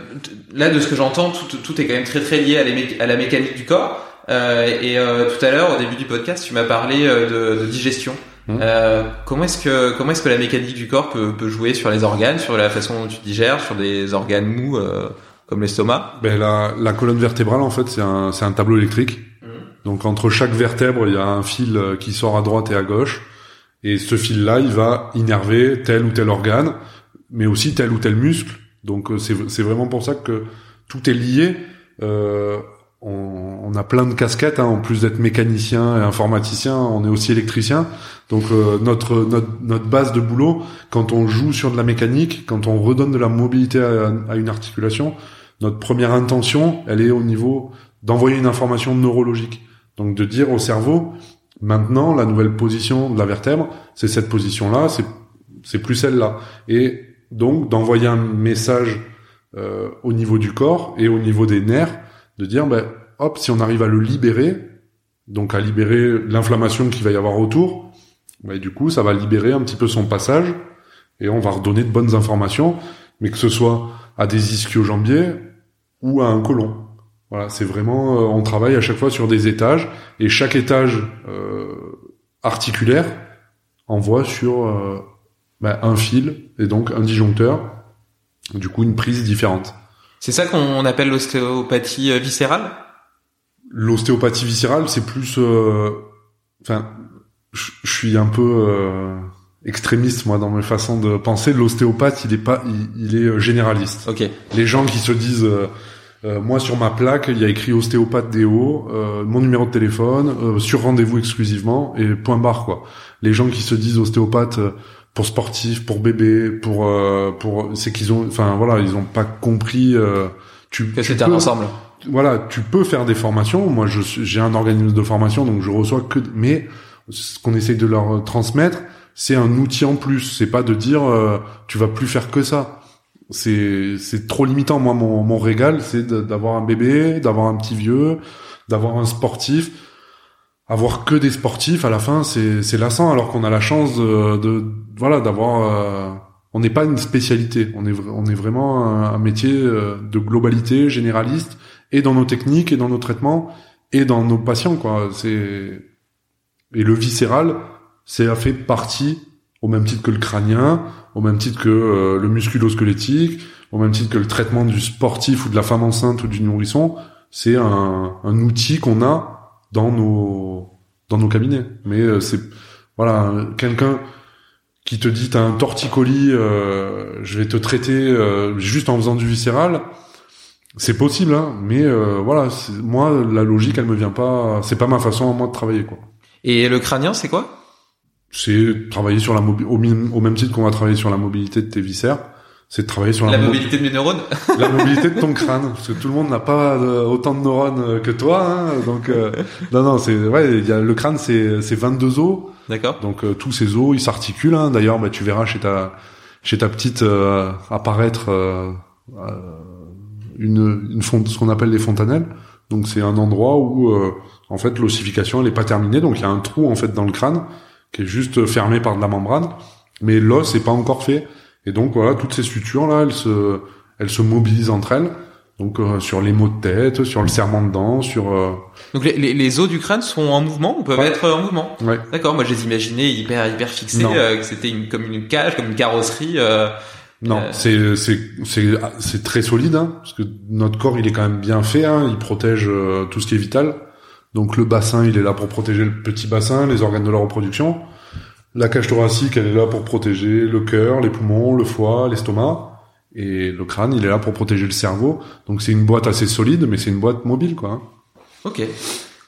là, de ce que j'entends, tout, tout, est quand même très très lié à, à la mécanique du corps. et tout à l'heure, au début du podcast, tu m'as parlé de, de, digestion. Mmh. comment est-ce que comment est-ce que la mécanique du corps peut, peut jouer sur les organes, sur la façon dont tu digères, sur des organes mous comme l'estomac ben, la, la colonne vertébrale, en fait, c'est un, c'est un tableau électrique. Mmh. Donc entre chaque vertèbre, il y a un fil euh, qui sort à droite et à gauche. Et ce fil-là, il va innerver tel ou tel organe, mais aussi tel ou tel muscle. Donc euh, c'est, c'est vraiment pour ça que tout est lié. Euh, on, on, a plein de casquettes, hein. en plus d'être mécanicien et informaticien, on est aussi électricien. Donc euh, notre, notre, notre base de boulot, quand on joue sur de la mécanique, quand on redonne de la mobilité à, à une articulation, notre première intention, elle est au niveau d'envoyer une information neurologique. Donc de dire au cerveau, maintenant la nouvelle position de la vertèbre, c'est cette position-là, c'est plus celle-là. Et donc d'envoyer un message euh, au niveau du corps et au niveau des nerfs, de dire ben hop, si on arrive à le libérer, donc à libérer l'inflammation qu'il va y avoir autour, ben, du coup ça va libérer un petit peu son passage et on va redonner de bonnes informations, mais que ce soit à des ischio-jambiers ou à un côlon. Voilà, c'est vraiment, euh, on travaille à chaque fois sur des étages et chaque étage euh, articulaire envoie sur euh, bah, un fil et donc un disjoncteur, du coup une prise différente. C'est ça qu'on appelle l'ostéopathie euh, viscérale? L'ostéopathie viscérale, c'est plus, enfin, je suis un peu extrémiste moi dans mes façons de penser. L'ostéopathe, il est pas, il, est généraliste. Ok. Les gens qui se disent Euh, moi, sur ma plaque, il y a écrit ostéopathe Déo, euh, mon numéro de téléphone, euh, sur rendez-vous exclusivement, et point barre, quoi. Les gens qui se disent ostéopathe pour sportif, pour bébé, pour... pour c'est qu'ils ont... Enfin, voilà, ils ont pas compris... tu, que c'était un ensemble. Voilà, tu peux faire des formations. Moi, je j'ai un organisme de formation, donc je reçois que... Mais ce qu'on essaye de leur transmettre, c'est un outil en plus. C'est pas de dire tu vas plus faire que ça c'est c'est trop limitant. Moi, mon, mon régal, c'est d'avoir un bébé, d'avoir un petit vieux, d'avoir un sportif. Avoir que des sportifs, à la fin, c'est c'est lassant. Alors qu'on a la chance de, de voilà d'avoir. Euh, on n'est pas une spécialité. On est on est vraiment un, métier euh, de globalité généraliste et dans nos techniques et dans nos traitements et dans nos patients quoi. C'est et le viscéral, c'est fait partie au même titre que le crânien, au même titre que euh, le musculo-squelettique, au même titre que le traitement du sportif ou de la femme enceinte ou du nourrisson, c'est un, outil qu'on a dans nos dans nos cabinets. Mais euh, c'est voilà quelqu'un qui te dit t'as un torticolis, euh, je vais te traiter juste en faisant du viscéral. C'est possible, hein, mais voilà, moi la logique elle me vient pas, c'est pas ma façon à moi de travailler quoi. Et le crânien c'est quoi? C'est travailler sur la mobilité, au, même titre qu'on va travailler sur la mobilité de tes viscères, c'est de travailler sur la, la mobilité de mes neurones. la mobilité de ton crâne, parce que tout le monde n'a pas autant de neurones euh, que toi, hein, donc euh, non non c'est ouais, y a le crâne c'est c'est 22 os. D'accord. Donc euh, tous ces os ils s'articulent. Hein. D'ailleurs, bah, tu verras chez ta chez ta petite apparaître une une fond, ce qu'on appelle les fontanelles. Donc c'est un endroit où en fait l'ossification elle est pas terminée, donc il y a un trou en fait dans le crâne qui est juste fermé par de la membrane, mais l'os n'est pas encore fait. Et donc voilà, toutes ces sutures là, elles se, elles se mobilisent entre elles. Donc euh, sur les maux de tête, sur le serment de dents, sur. Euh, donc les, les, les, os du crâne sont en mouvement, ou peuvent être en mouvement. Ouais. D'accord. Moi, je les imaginais hyper hyper fixés, euh, que c'était une, comme une cage, comme une carrosserie. non, c'est c'est c'est c'est très solide, hein, parce que notre corps il est quand même bien fait, hein, il protège tout ce qui est vital. Donc le bassin, il est là pour protéger le petit bassin, les organes de la reproduction. La cage thoracique, elle est là pour protéger le cœur, les poumons, le foie, l'estomac. Et le crâne, il est là pour protéger le cerveau. Donc c'est une boîte assez solide, mais c'est une boîte mobile, quoi. Ok,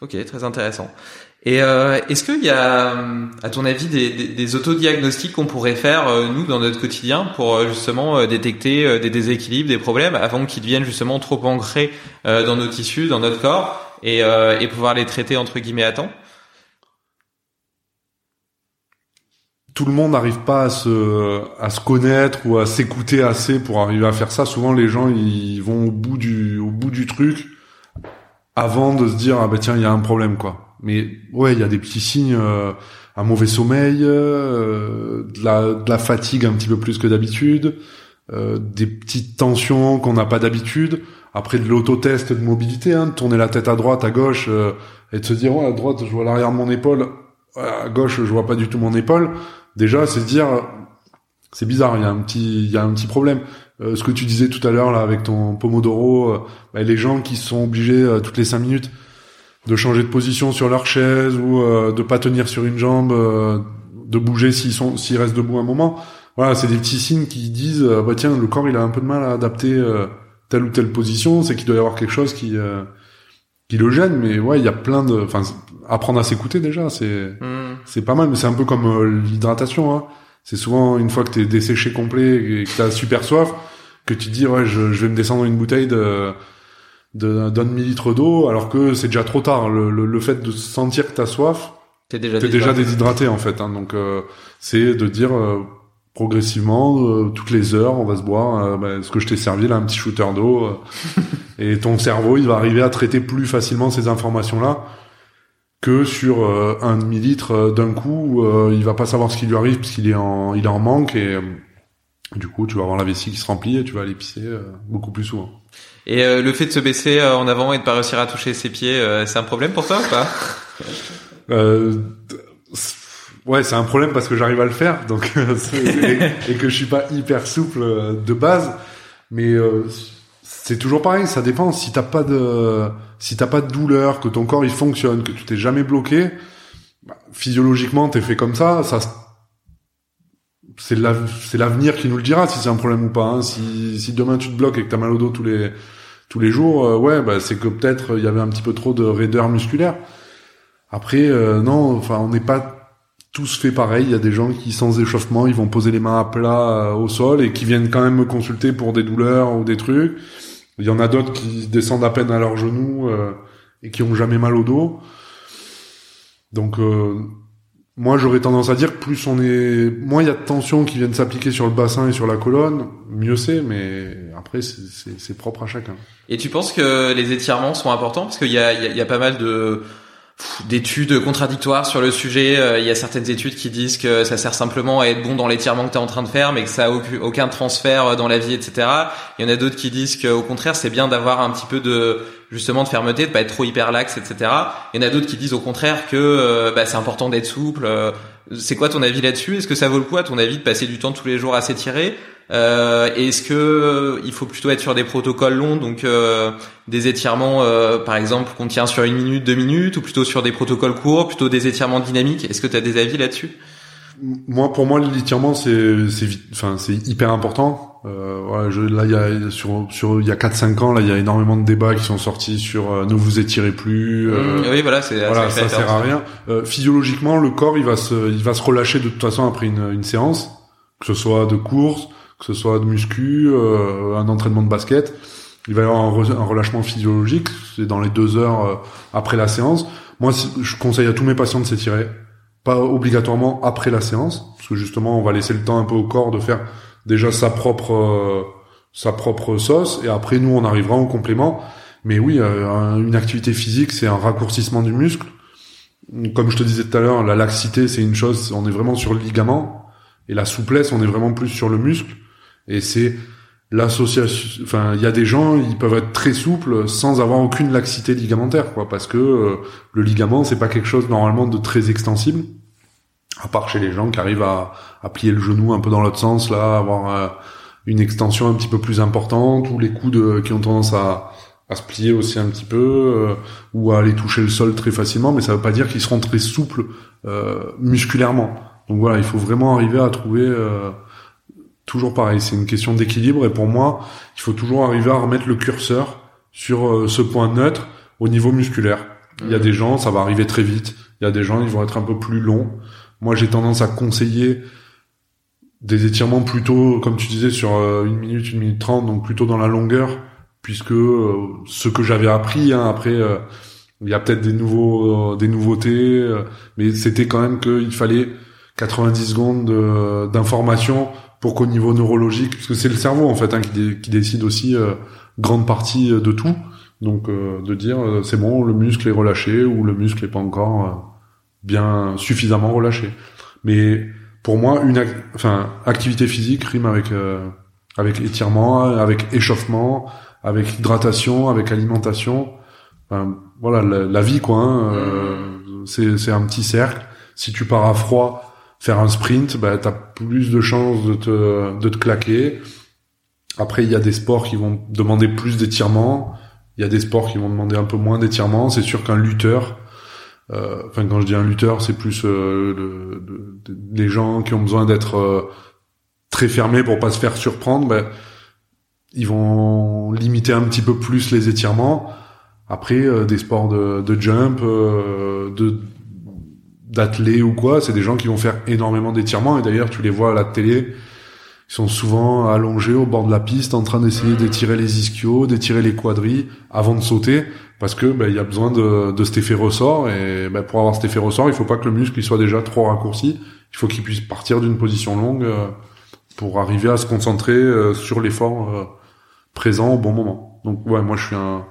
ok, très intéressant. Et euh, est-ce qu'il y a, à ton avis, des, des, des autodiagnostics qu'on pourrait faire euh, nous dans notre quotidien pour euh, justement détecter des déséquilibres, des problèmes, avant qu'ils deviennent justement trop ancrés dans nos tissus, dans notre corps, et, euh, et pouvoir les traiter entre guillemets à temps tout le monde n'arrive pas à se à se connaître ou à s'écouter assez pour arriver à faire ça. Souvent, les gens ils vont au bout du au bout du truc avant de se dire ah bah tiens il y a un problème quoi. Mais ouais il y a des petits signes, euh, un mauvais sommeil, euh, de, la, de la fatigue un petit peu plus que d'habitude, des petites tensions qu'on n'a pas d'habitude après de l'autotest de mobilité, hein, de tourner la tête à droite, à gauche, euh, et de se dire, ouais, à droite, je vois l'arrière de mon épaule, à gauche, je vois pas du tout mon épaule. Déjà, c'est se dire, c'est bizarre, il y a un petit, il y a un petit problème. Euh, ce que tu disais tout à l'heure là avec ton pomodoro, euh, bah, les gens qui sont obligés toutes les cinq minutes de changer de position sur leur chaise ou de pas tenir sur une jambe, de bouger s'ils sont, s'ils restent debout un moment. Voilà, c'est des petits signes qui disent, bah tiens, le corps il a un peu de mal à adapter telle ou telle position, c'est qu'il doit y avoir quelque chose qui euh, qui le gêne. Mais ouais, il y a plein de, enfin, apprendre à s'écouter déjà, c'est hmm. c'est pas mal. Mais c'est un peu comme euh, l'hydratation. Hein. C'est souvent une fois que t'es desséché complet et que t'as super soif, que tu te dis ouais, je, je vais me descendre une bouteille de d'un demi-litre d'eau, alors que c'est déjà trop tard. Le, le, fait de sentir que t'as soif, t'es déjà, déjà déshydraté en fait. Hein. Donc euh, c'est de dire progressivement, euh, toutes les heures, on va se boire euh, bah, ce que je t'ai servi là, un petit shooter d'eau, euh, et ton cerveau, il va arriver à traiter plus facilement ces informations-là que sur un demi litre d'un coup, il va pas savoir ce qui lui arrive parce qu'il est en, il est en manque et du coup, tu vas avoir la vessie qui se remplit et tu vas aller pisser beaucoup plus souvent. Et le fait de se baisser en avant et de pas réussir à toucher ses pieds, c'est un problème pour toi ou pas? Ouais, c'est un problème parce que j'arrive à le faire, donc et, que je suis pas hyper souple euh, de base. Mais euh, c'est toujours pareil, ça dépend. Si t'as pas de si t'as pas de douleur, que ton corps il fonctionne, que tu t'es jamais bloqué, bah, physiologiquement t'es fait comme ça. Ça c'est l'avenir qui nous le dira si c'est un problème ou pas. Hein. Si, si demain tu te bloques et que t'as mal au dos tous les tous les jours, ouais, bah, c'est que peut-être il y avait un petit peu trop de raideur musculaire. Après, non, enfin, on n'est pas tous fait pareil. Il y a des gens qui, sans échauffement, ils vont poser les mains à plat au sol et qui viennent quand même me consulter pour des douleurs ou des trucs. Il y en a d'autres qui descendent à peine à leurs genoux et qui ont jamais mal au dos. Donc euh, moi j'aurais tendance à dire que plus on est moins il y a de tensions qui viennent s'appliquer sur le bassin et sur la colonne, mieux c'est mais après c'est propre à chacun. Et tu penses que les étirements sont importants? Parce qu'il y a, y a pas mal de d'études contradictoires sur le sujet. Euh, il y a certaines études qui disent que ça sert simplement à être bon dans l'étirement que tu es en train de faire, mais que ça a aucun transfert euh, dans la vie, etc. Il y en a d'autres qui disent qu'au contraire, c'est bien d'avoir un petit peu de justement de fermeté, de pas être trop hyperlaxe, etc. Il y en a d'autres qui disent au contraire que euh, bah, c'est important d'être souple. c'est quoi ton avis là-dessus? Est-ce que ça vaut le coup à ton avis de passer du temps tous les jours à s'étirer? Euh, Est-ce que euh, il faut plutôt être sur des protocoles longs, donc euh, des étirements, euh, par exemple, qu'on tient sur une minute, deux minutes, ou plutôt sur des protocoles courts, plutôt des étirements dynamiques? Est-ce que tu as des avis là-dessus? Moi, pour moi, l'étirement, c'est, c'est, enfin, c'est hyper important. Euh, voilà, je, là, il y a sur, sur, il y a 4-5 ans, là, il y a énormément de débats qui sont sortis sur ne vous étirez plus. Mmh, oui, voilà, c'est, voilà, ça, sert à rien. physiologiquement, le corps, il va se, il va se relâcher de toute façon après une, une séance, que ce soit de course, que ce soit de muscu, euh, un entraînement de basket. Il va y avoir un, relâchement physiologique, c'est dans les deux heures euh, après la séance. Moi, je conseille à tous mes patients de s'étirer, pas obligatoirement après la séance, parce que justement, on va laisser le temps un peu au corps de faire déjà sa propre euh, sa propre sauce, et après nous, on arrivera en complément. Mais oui, une activité physique, c'est un raccourcissement du muscle. Comme je te disais tout à l'heure, la laxité, c'est une chose, on est vraiment sur le ligament, et la souplesse, on est vraiment plus sur le muscle. Et c'est l'association. Enfin, il y a des gens, ils peuvent être très souples sans avoir aucune laxité ligamentaire, quoi, parce que euh, le ligament, c'est pas quelque chose normalement de très extensible, à part chez les gens qui arrivent à, à plier le genou un peu dans l'autre sens, là, avoir euh, une extension un petit peu plus importante, ou les coudes qui ont tendance à à se plier aussi un petit peu euh, ou à aller toucher le sol très facilement mais ça veut pas dire qu'ils seront très souples musculairement donc voilà il faut vraiment arriver à trouver toujours pareil, c'est une question d'équilibre et pour moi, il faut toujours arriver à remettre le curseur sur euh, ce point neutre au niveau musculaire. Il y a mmh. des gens, ça va arriver très vite. Il y a des gens, ils vont être un peu plus longs. Moi, j'ai tendance à conseiller des étirements plutôt, comme tu disais, sur euh, une minute, une minute trente, donc plutôt dans la longueur, puisque euh, ce que j'avais appris, hein, après, il y a peut-être des nouveaux, des nouveautés, mais c'était quand même qu'il fallait 90 secondes d'information pour qu'au niveau neurologique, parce que c'est le cerveau en fait hein, qui, décide aussi euh, grande partie euh, de tout, donc euh, de dire c'est bon, le muscle est relâché ou le muscle est pas encore bien suffisamment relâché. Mais pour moi, une enfin activité physique rime avec avec étirement, avec échauffement, avec hydratation, avec alimentation. Enfin, voilà, la, vie quoi. Hein, c'est c'est un petit cercle. Si tu pars à froid faire un sprint, bah, tu as plus de chances de te, de te claquer. Après, il y a des sports qui vont demander plus d'étirement. Il y a des sports qui vont demander un peu moins d'étirement. C'est sûr qu'un lutteur, euh, enfin quand je dis un lutteur, c'est plus euh, le, les gens qui ont besoin d'être euh, très fermés pour pas se faire surprendre. Bah, ils vont limiter un petit peu plus les étirements. Après, euh, des sports de, de jump, de d'athlètes ou quoi, c'est des gens qui vont faire énormément d'étirements et d'ailleurs tu les vois à la télé, ils sont souvent allongés au bord de la piste en train d'essayer d'étirer les ischios, d'étirer les quadris avant de sauter parce que ben, il y a besoin de, de cet effet ressort et ben, pour avoir cet effet ressort, il faut pas que le muscle il soit déjà trop raccourci, il faut qu'il puisse partir d'une position longue euh, pour arriver à se concentrer euh, sur l'effort euh, présent au bon moment. Donc ouais, moi je suis un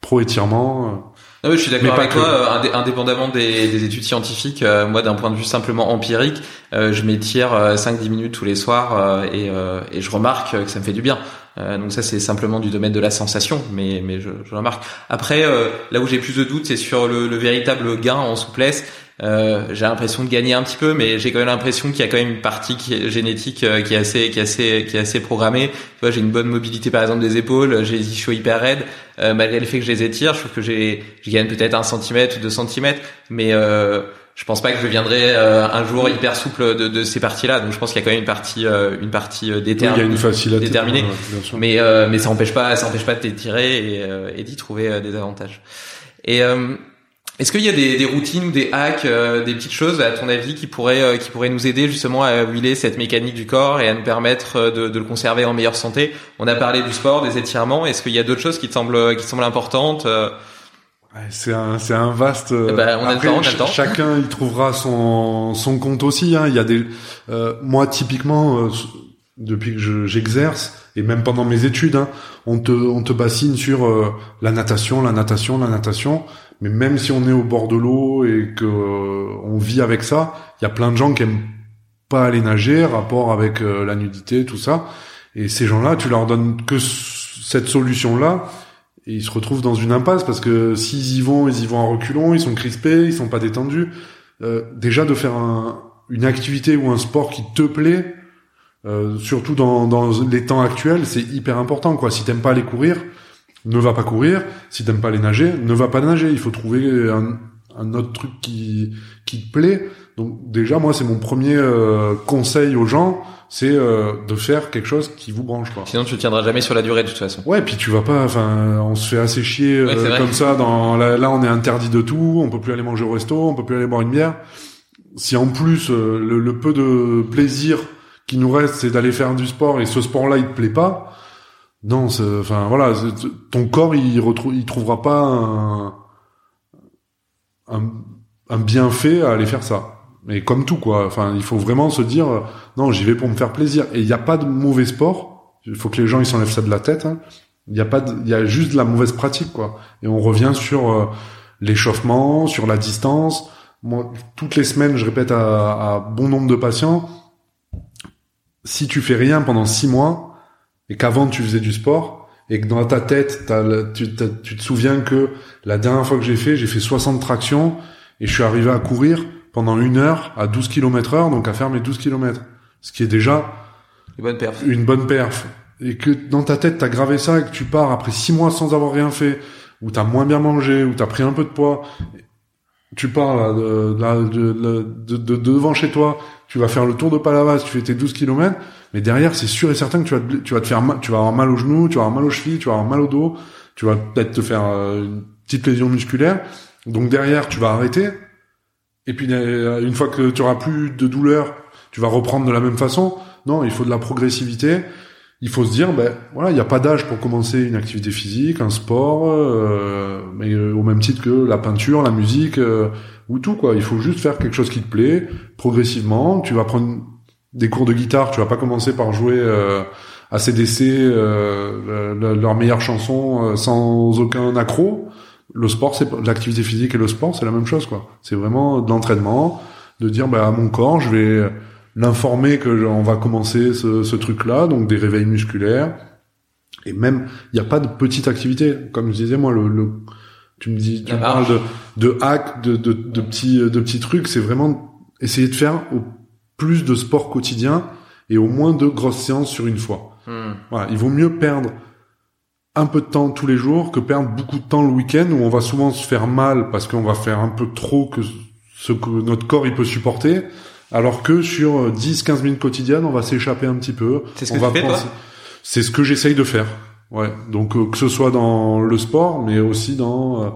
pro étirement ah oui, je suis d'accord avec toi. Euh, indépendamment des, des, études scientifiques, euh, moi, d'un point de vue simplement empirique, euh, je m'étire 5-10 minutes tous les soirs et, et, je remarque que ça me fait du bien. Donc ça, c'est simplement du domaine de la sensation, mais, mais je, je remarque. Après, là où j'ai plus de doutes, c'est sur le, le, véritable gain en souplesse. Euh, j'ai l'impression de gagner un petit peu, mais j'ai quand même l'impression qu'il y a quand même une partie qui est génétique euh, qui est assez, qui est assez, qui est assez programmée. Tu vois, j'ai une bonne mobilité par exemple des épaules, j'ai les ischios hyper raides, euh, malgré le fait que je les étire, je trouve que j'ai, je gagne peut-être un centimètre deux centimètres, mais je pense pas que je viendrai un jour hyper souple de, de ces parties-là. Donc je pense qu'il y a quand même une partie, une partie déterminée. déterminée. mais mais ça empêche pas, ça empêche pas de t'étirer et, et d'y trouver des avantages. Et est-ce qu'il y a des, des, routines ou des hacks, euh, des petites choses à ton avis qui pourraient euh, qui pourraient nous aider justement à huiler cette mécanique du corps et à nous permettre euh, de, de, le conserver en meilleure santé? On a parlé du sport, des étirements. Est-ce qu'il y a d'autres choses qui te semblent qui semblent importantes c'est un c'est un vaste. Après, Chacun il trouvera son son compte aussi. Hein. Il y a des moi typiquement depuis que j'exerce et même pendant mes études, hein, on te on te bassine sur la natation, la natation, la natation. Mais même si on est au bord de l'eau et que euh, on vit avec ça, il y a plein de gens qui aiment pas aller nager, rapport avec euh, la nudité, tout ça. Et ces gens-là, tu leur donnes que cette solution-là, et ils se retrouvent dans une impasse parce que s'ils y vont, ils y vont en reculons, ils sont crispés, ils sont pas détendus. Euh, déjà de faire un, une activité ou un sport qui te plaît, euh, surtout dans, dans les temps actuels, c'est hyper important. Quoi. Si t'aimes pas aller courir, ne va pas courir. Si t'aimes pas aller nager, ne va pas nager. Il faut trouver un, un autre truc qui, qui te plaît. Donc déjà, moi, c'est mon premier euh, conseil aux gens, c'est euh, de faire quelque chose qui vous branche. Quoi. Sinon, tu tiendras jamais sur la durée de toute façon. Ouais, puis tu vas pas. Enfin, on se fait assez chier euh, comme ça. Dans là, on est interdit de tout. On peut plus aller manger au resto. On peut plus aller boire une bière. Si en plus le, le, peu de plaisir qui nous reste, c'est d'aller faire du sport et ce sport-là, il te plaît pas non, enfin voilà, ton corps il retrouve, il trouvera pas un, un, bienfait à aller faire ça. Mais comme tout quoi, enfin il faut vraiment se dire non j'y vais pour me faire plaisir. Et il n'y a pas de mauvais sport. Il faut que les gens ils s'enlèvent ça de la tête. Hein. Il y a pas, il y a juste de la mauvaise pratique quoi. Et on revient sur euh, l'échauffement, sur la distance. Moi toutes les semaines je répète à, à bon nombre de patients, si tu fais rien pendant six mois et qu'avant tu faisais du sport et que dans ta tête tu, te souviens que la dernière fois que j'ai fait j'ai fait 60 tractions et je suis arrivé à courir pendant une heure à 12 km heure donc à faire mes 12 km ce qui est déjà une bonne perf une bonne perf et que dans ta tête t'as gravé ça et que tu pars après six mois sans avoir rien fait ou t'as moins bien mangé ou t'as pris un peu de poids tu pars là, de, de, de, devant chez toi, tu vas faire le tour de Palavas, tu fais tes 12 km, mais derrière, c'est sûr et certain que tu vas, te, tu vas te faire mal, tu vas avoir mal au genou, tu vas avoir mal aux chevilles, tu vas avoir mal au dos, tu vas peut-être te faire euh, une petite lésion musculaire. Donc derrière, tu vas arrêter. Et puis euh, une fois que tu auras plus de douleur, tu vas reprendre de la même façon. Non, il faut de la progressivité il faut se dire, ben voilà, il n'y a pas d'âge pour commencer une activité physique, un sport, euh, mais euh, au même titre que la peinture, la musique euh, ou tout quoi. Il faut juste faire quelque chose qui te plaît, progressivement. Tu vas prendre des cours de guitare, tu vas pas commencer par jouer à CDC leur meilleure chanson sans aucun accro. Le sport, c'est l'activité physique et le sport, c'est la même chose quoi. C'est vraiment de l'entraînement, de dire bah à mon corps, je vais l'informer que on va commencer ce, ce truc-là, donc des réveils musculaires. Et même, il n'y a pas de petite activité. Comme je disais, moi, le, le tu me dis, tu parles de, de hacks, de, de, de, petits, de petits trucs. C'est vraiment essayer de faire au plus de sport quotidien et au moins de grosses séances sur une fois. Hmm. Voilà, il vaut mieux perdre un peu de temps tous les jours que perdre beaucoup de temps le week-end où on va souvent se faire mal parce qu'on va faire un peu trop que ce que notre corps il peut supporter alors que sur 10-15 minutes quotidiennes, on va s'échapper un petit peu. C'est ce que va tu fais, C'est ce que j'essaye de faire. Ouais. Donc euh, que ce soit dans le sport, mais aussi dans euh,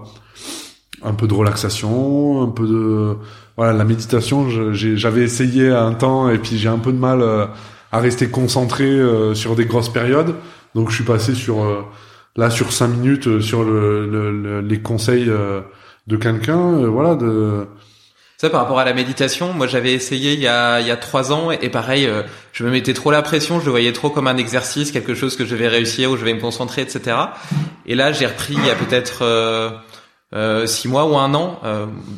un peu de relaxation, un peu de voilà la méditation. J'avais essayé un temps et puis j'ai un peu de mal euh, à rester concentré sur des grosses périodes. Donc je suis passé sur là sur cinq minutes sur le, les conseils de quelqu'un. voilà de ça, par rapport à la méditation, moi j'avais essayé il y a il y a trois ans et, pareil, euh, je me mettais trop la pression, je le voyais trop comme un exercice, quelque chose que je vais réussir, où je vais me concentrer, etc. Et là, j'ai repris il y a peut-être euh, euh, six mois ou un an,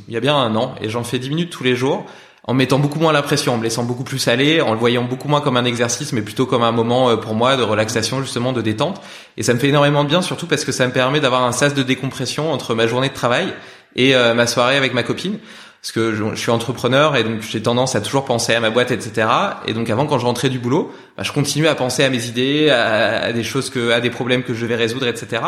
il y a bien un an, et j'en fais dix minutes tous les jours, en mettant beaucoup moins la pression, en me laissant beaucoup plus aller, en le voyant beaucoup moins comme un exercice, mais plutôt comme un moment pour moi de relaxation, justement, de détente. Et ça me fait énormément de bien, surtout parce que ça me permet d'avoir un sas de décompression entre ma journée de travail et ma soirée avec ma copine parce que je, suis entrepreneur et donc j'ai tendance à toujours penser à ma boîte, etc. Et donc avant, quand je rentrais du boulot, bah, je continuais à penser à mes idées, à, des choses que, à des problèmes que je vais résoudre, etc.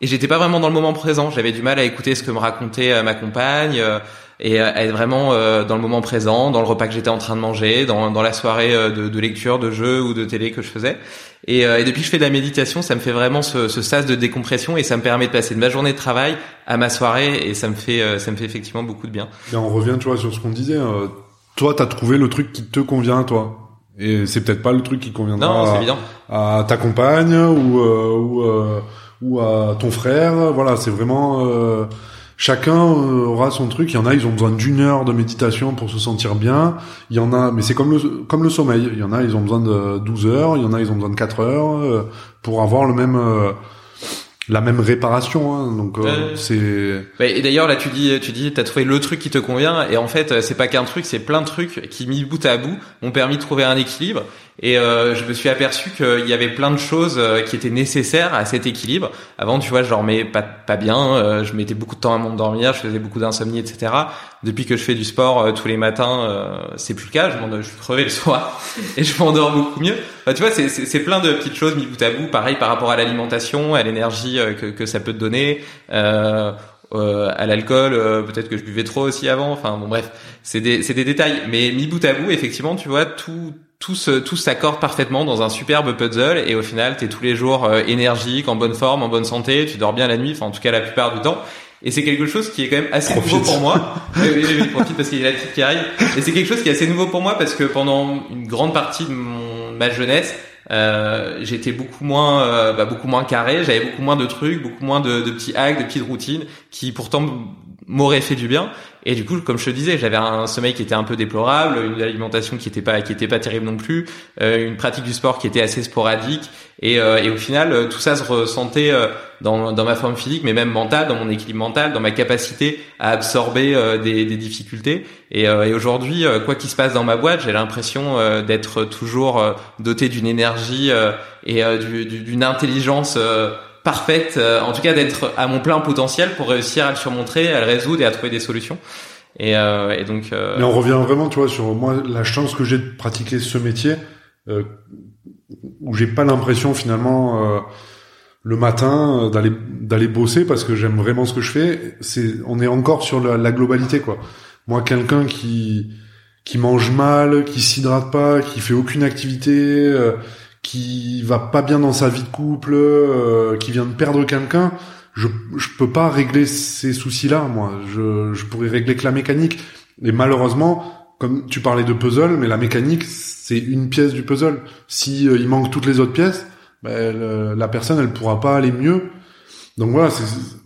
Et j'étais pas vraiment dans le moment présent. J'avais du mal à écouter ce que me racontait euh, ma compagne, euh, et à être vraiment dans le moment présent, dans le repas que j'étais en train de manger, dans, dans la soirée de, de lecture, de jeu ou de télé que je faisais. Et, et, depuis que je fais de la méditation, ça me fait vraiment ce, ce sas de décompression et ça me permet de passer de ma journée de travail à ma soirée et ça me fait ça me fait effectivement beaucoup de bien. Et on revient, tu vois, sur ce qu'on disait. toi, t'as trouvé le truc qui te convient, toi? Et c'est peut-être pas le truc qui conviendra à, à, ta compagne ou euh, ou, euh, ou à ton frère? Voilà, c'est vraiment euh, chacun aura son truc. Il y en a, ils ont besoin d'une heure de méditation pour se sentir bien. Il y en a, mais c'est comme le comme le sommeil. Il y en a, ils ont besoin de 12 heures. Il y en a, ils ont besoin de 4 heures pour avoir le même la même réparation hein, donc euh, c'est et d'ailleurs là tu dis tu dis t'as trouvé le truc qui te convient et en fait c'est pas qu'un truc c'est plein de trucs qui mis bout à bout m'ont permis de trouver un équilibre et euh, je me suis aperçu qu'il y avait plein de choses euh, qui étaient nécessaires à cet équilibre. Avant, tu vois, je dormais pas, pas bien, euh, je mettais beaucoup de temps à m'endormir, je faisais beaucoup d'insomnie, etc. Depuis que je fais du sport tous les matins, c'est plus le cas. Je, je suis crevé le soir et je m'endors beaucoup mieux. Enfin, tu vois, c'est plein de petites choses mis bout à bout. Pareil par rapport à l'alimentation, à l'énergie que, que ça peut te donner. Euh, euh, à l'alcool, peut-être que je buvais trop aussi avant. Enfin bon bref, c'est des c'est des détails, mais mis bout à bout, effectivement, tu vois tout tout tout s'accorde parfaitement dans un superbe puzzle et au final t'es tous les jours euh, énergique, en bonne forme, en bonne santé, tu dors bien la nuit, enfin en tout cas la plupart du temps. Et c'est quelque chose qui est quand même assez nouveau pour moi. oui, oui, profite parce qu'il y a la petite qui arrive. Et c'est quelque chose qui est assez nouveau pour moi parce que pendant une grande partie de mon, ma jeunesse, euh, j'étais beaucoup moins, euh, bah, beaucoup moins carré. J'avais beaucoup moins de trucs, beaucoup moins de, de petits hacks, de petites routines qui pourtant m'aurait fait du bien. Et du coup, comme je te disais, j'avais un sommeil qui était un peu déplorable, une alimentation qui était pas qui était pas terrible non plus, euh, une pratique du sport qui était assez sporadique. Et, euh, et au final, euh, tout ça se ressentait dans, dans ma forme physique, mais même mentale, dans mon équilibre mental, dans ma capacité à absorber des, des, difficultés. Et, et aujourd'hui, quoi qu'il se passe dans ma boîte, j'ai l'impression d'être toujours doté d'une énergie et d'une intelligence parfaite, euh, en tout cas d'être à mon plein potentiel pour réussir à le surmontrer, à le résoudre et à trouver des solutions. Et, euh, et donc. Euh... Mais on revient vraiment, tu vois, sur moi la chance que j'ai de pratiquer ce métier, euh, où j'ai pas l'impression finalement euh, le matin d'aller d'aller bosser parce que j'aime vraiment ce que je fais. C'est, on est encore sur la, la globalité, quoi. Moi, quelqu'un qui qui mange mal, qui s'hydrate pas, qui fait aucune activité qui va pas bien dans sa vie de couple, euh, qui vient de perdre quelqu'un, je je peux pas régler ces soucis-là moi. Je je pourrais régler que la mécanique. Et malheureusement, comme tu parlais de puzzle, mais la mécanique c'est une pièce du puzzle. Si euh, il manque toutes les autres pièces, ben, la personne elle pourra pas aller mieux. Donc voilà,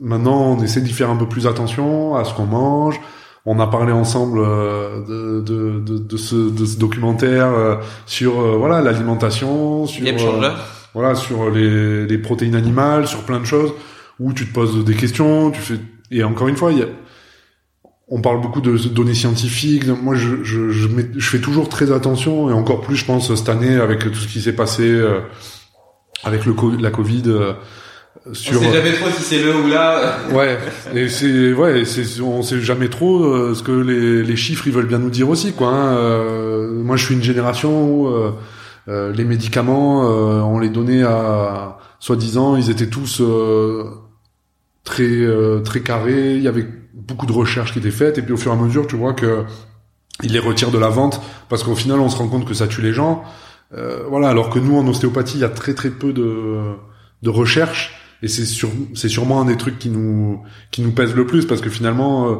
maintenant on essaie d'y faire un peu plus attention à ce qu'on mange, on a parlé ensemble euh, de, de, de, de, ce, de ce documentaire euh, sur euh, voilà l'alimentation, sur voilà sur les, les protéines animales, sur plein de choses où tu te poses des questions, tu fais et encore une fois, il y a, on parle beaucoup de données scientifiques. Moi, je, je, je, je, fais toujours très attention et encore plus, je pense, cette année avec tout ce qui s'est passé avec le la Covid sur... On sait jamais trop si c'est le ou là. ouais, et c'est ouais, c'est on sait jamais trop euh, ce que les, les chiffres ils veulent bien nous dire aussi quoi. Hein. Euh, moi, je suis une génération où euh, euh les médicaments, on les donnait à soi-disant, ils étaient tous très très carrés. Il y avait beaucoup de recherches qui étaient faites, et puis au fur et à mesure, tu vois que ils les retirent de la vente parce qu'au final, on se rend compte que ça tue les gens. voilà, alors que nous en ostéopathie, il y a très très peu de de recherches et c'est sur, c'est sûrement un des trucs qui nous qui nous pèse le plus parce que finalement euh,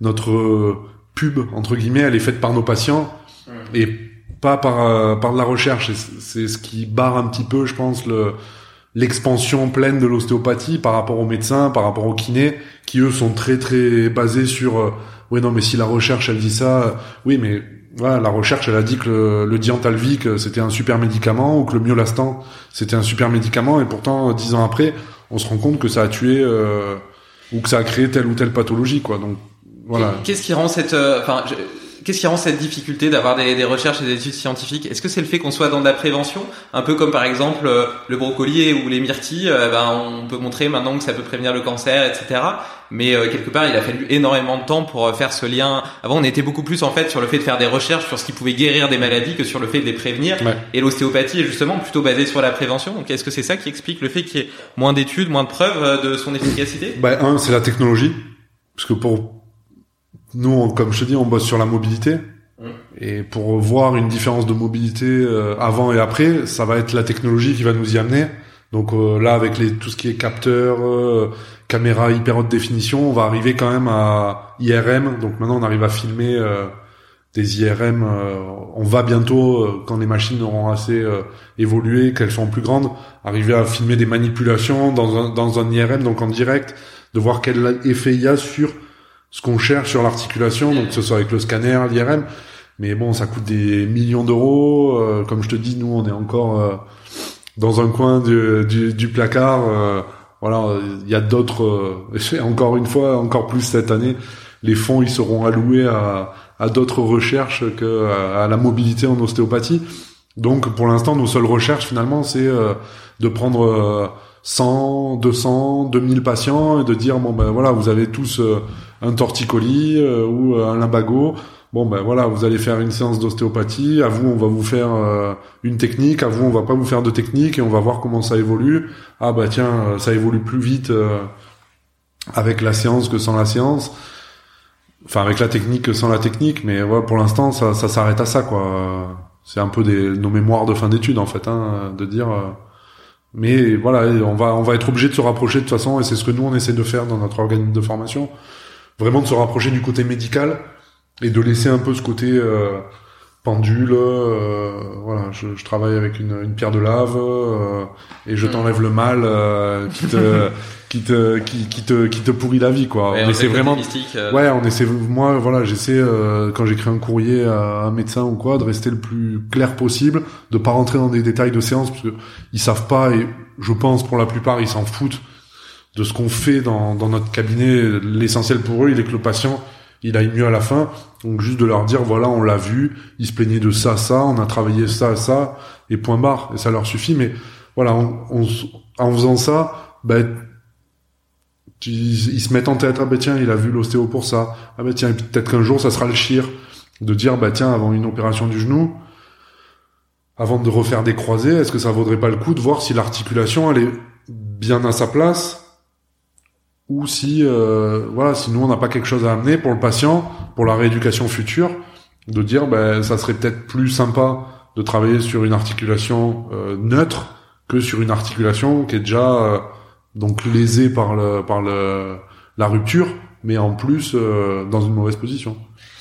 notre euh, pub entre guillemets elle est faite par nos patients et pas par euh, par de la recherche. C'est ce qui barre un petit peu je pense le l'expansion pleine de l'ostéopathie par rapport aux médecins par rapport aux kinés qui eux sont très très basés sur oui non mais si la recherche elle dit ça oui mais voilà, la recherche, elle a dit que le, le diantalvic c'était un super médicament ou que le myolastan c'était un super médicament et pourtant dix ans après, on se rend compte que ça a tué euh, ou que ça a créé telle ou telle pathologie, quoi. Donc voilà. Qu'est-ce qui rend cette, euh, enfin, qu'est-ce qui rend cette difficulté d'avoir des, des, recherches et des études scientifiques? Est-ce que c'est le fait qu'on soit dans de la prévention, un peu comme par exemple euh, le brocoli ou les myrtilles ben, On peut montrer maintenant que ça peut prévenir le cancer, etc. Mais euh, quelque part, il a fallu énormément de temps pour faire ce lien. Avant, on était beaucoup plus en fait sur le fait de faire des recherches sur ce qui pouvait guérir des maladies que sur le fait de les prévenir. Et l'ostéopathie est justement plutôt basée sur la prévention. Donc, est-ce que c'est ça qui explique le fait qu'il y ait moins d'études, moins de preuves de son efficacité? Bah, un, c'est la technologie, parce que pour nous, comme je te dis, on bosse sur la mobilité. Et pour voir une différence de mobilité euh, avant et après, ça va être la technologie qui va nous y amener. Donc euh, là, avec les, tout ce qui est capteur, euh, caméra hyper haute définition, on va arriver quand même à IRM. Donc maintenant, on arrive à filmer des IRM. on va bientôt, quand les machines auront assez évolué, qu'elles sont plus grandes, arriver à filmer des manipulations dans un, dans un IRM, donc en direct, de voir quel effet il y a sur ce qu'on cherche sur l'articulation, donc que ce soit avec le scanner, l'IRM. Mais bon, ça coûte des millions d'euros. Euh, comme je te dis, nous, on est encore euh, dans un coin du, du, du placard. Euh, voilà, il y a d'autres. encore une fois, encore plus cette année, les fonds ils seront alloués à, à d'autres recherches que à, la mobilité en ostéopathie. Donc, pour l'instant, nos seules recherches finalement, c'est de prendre 100, 200, 2000 patients et de dire bon ben voilà, vous avez tous un torticolis ou un limbago bon ben voilà, vous allez faire une séance d'ostéopathie, à vous on va vous faire euh, une technique, à vous on va pas vous faire de technique et on va voir comment ça évolue. Ah bah tiens, euh, ça évolue plus vite euh, avec la séance que sans la séance. Enfin avec la technique que sans la technique, mais pour l'instant ça, ça s'arrête à ça quoi. C'est un peu des nos mémoires de fin d'études en fait, hein, de dire. mais voilà, on va on va être obligé de se rapprocher de toute façon et c'est ce que nous on essaie de faire dans notre organisme de formation, vraiment de se rapprocher du côté médical et de laisser un peu ce côté euh, pendule. Euh, voilà, je, je, travaille avec une, une pierre de lave euh, et je t'enlève le mal euh, qui te qui te qui, qui, te qui te pourrit la vie quoi. on essaie vraiment. Ouais, on essaie. Moi, voilà, j'essaie quand j'écris un courrier à un médecin ou quoi de rester le plus clair possible, de pas rentrer dans des détails de séance parce que ils savent pas et je pense pour la plupart ils s'en foutent de ce qu'on fait dans, dans notre cabinet. L'essentiel pour eux, il est que le patient il aille mieux à la fin. Donc juste de leur dire voilà, on l'a vu, il se plaignait de ça, ça, on a travaillé ça, ça, et point barre, et ça leur suffit. Mais voilà, on, en faisant ça, ben ils, se mettent en tête ah ben tiens, il a vu l'ostéo pour ça. Ah ben tiens, peut-être qu'un jour ça sera le chir de dire bah tiens, avant une opération du genou, avant de refaire des croisés, est-ce que ça vaudrait pas le coup de voir si l'articulation elle est bien à sa place ou si euh, voilà si nous on n'a pas quelque chose à amener pour le patient pour la rééducation future de dire ben ça serait peut-être plus sympa de travailler sur une articulation euh, neutre que sur une articulation qui est déjà euh, donc lésée par le par le la rupture mais en plus dans une mauvaise position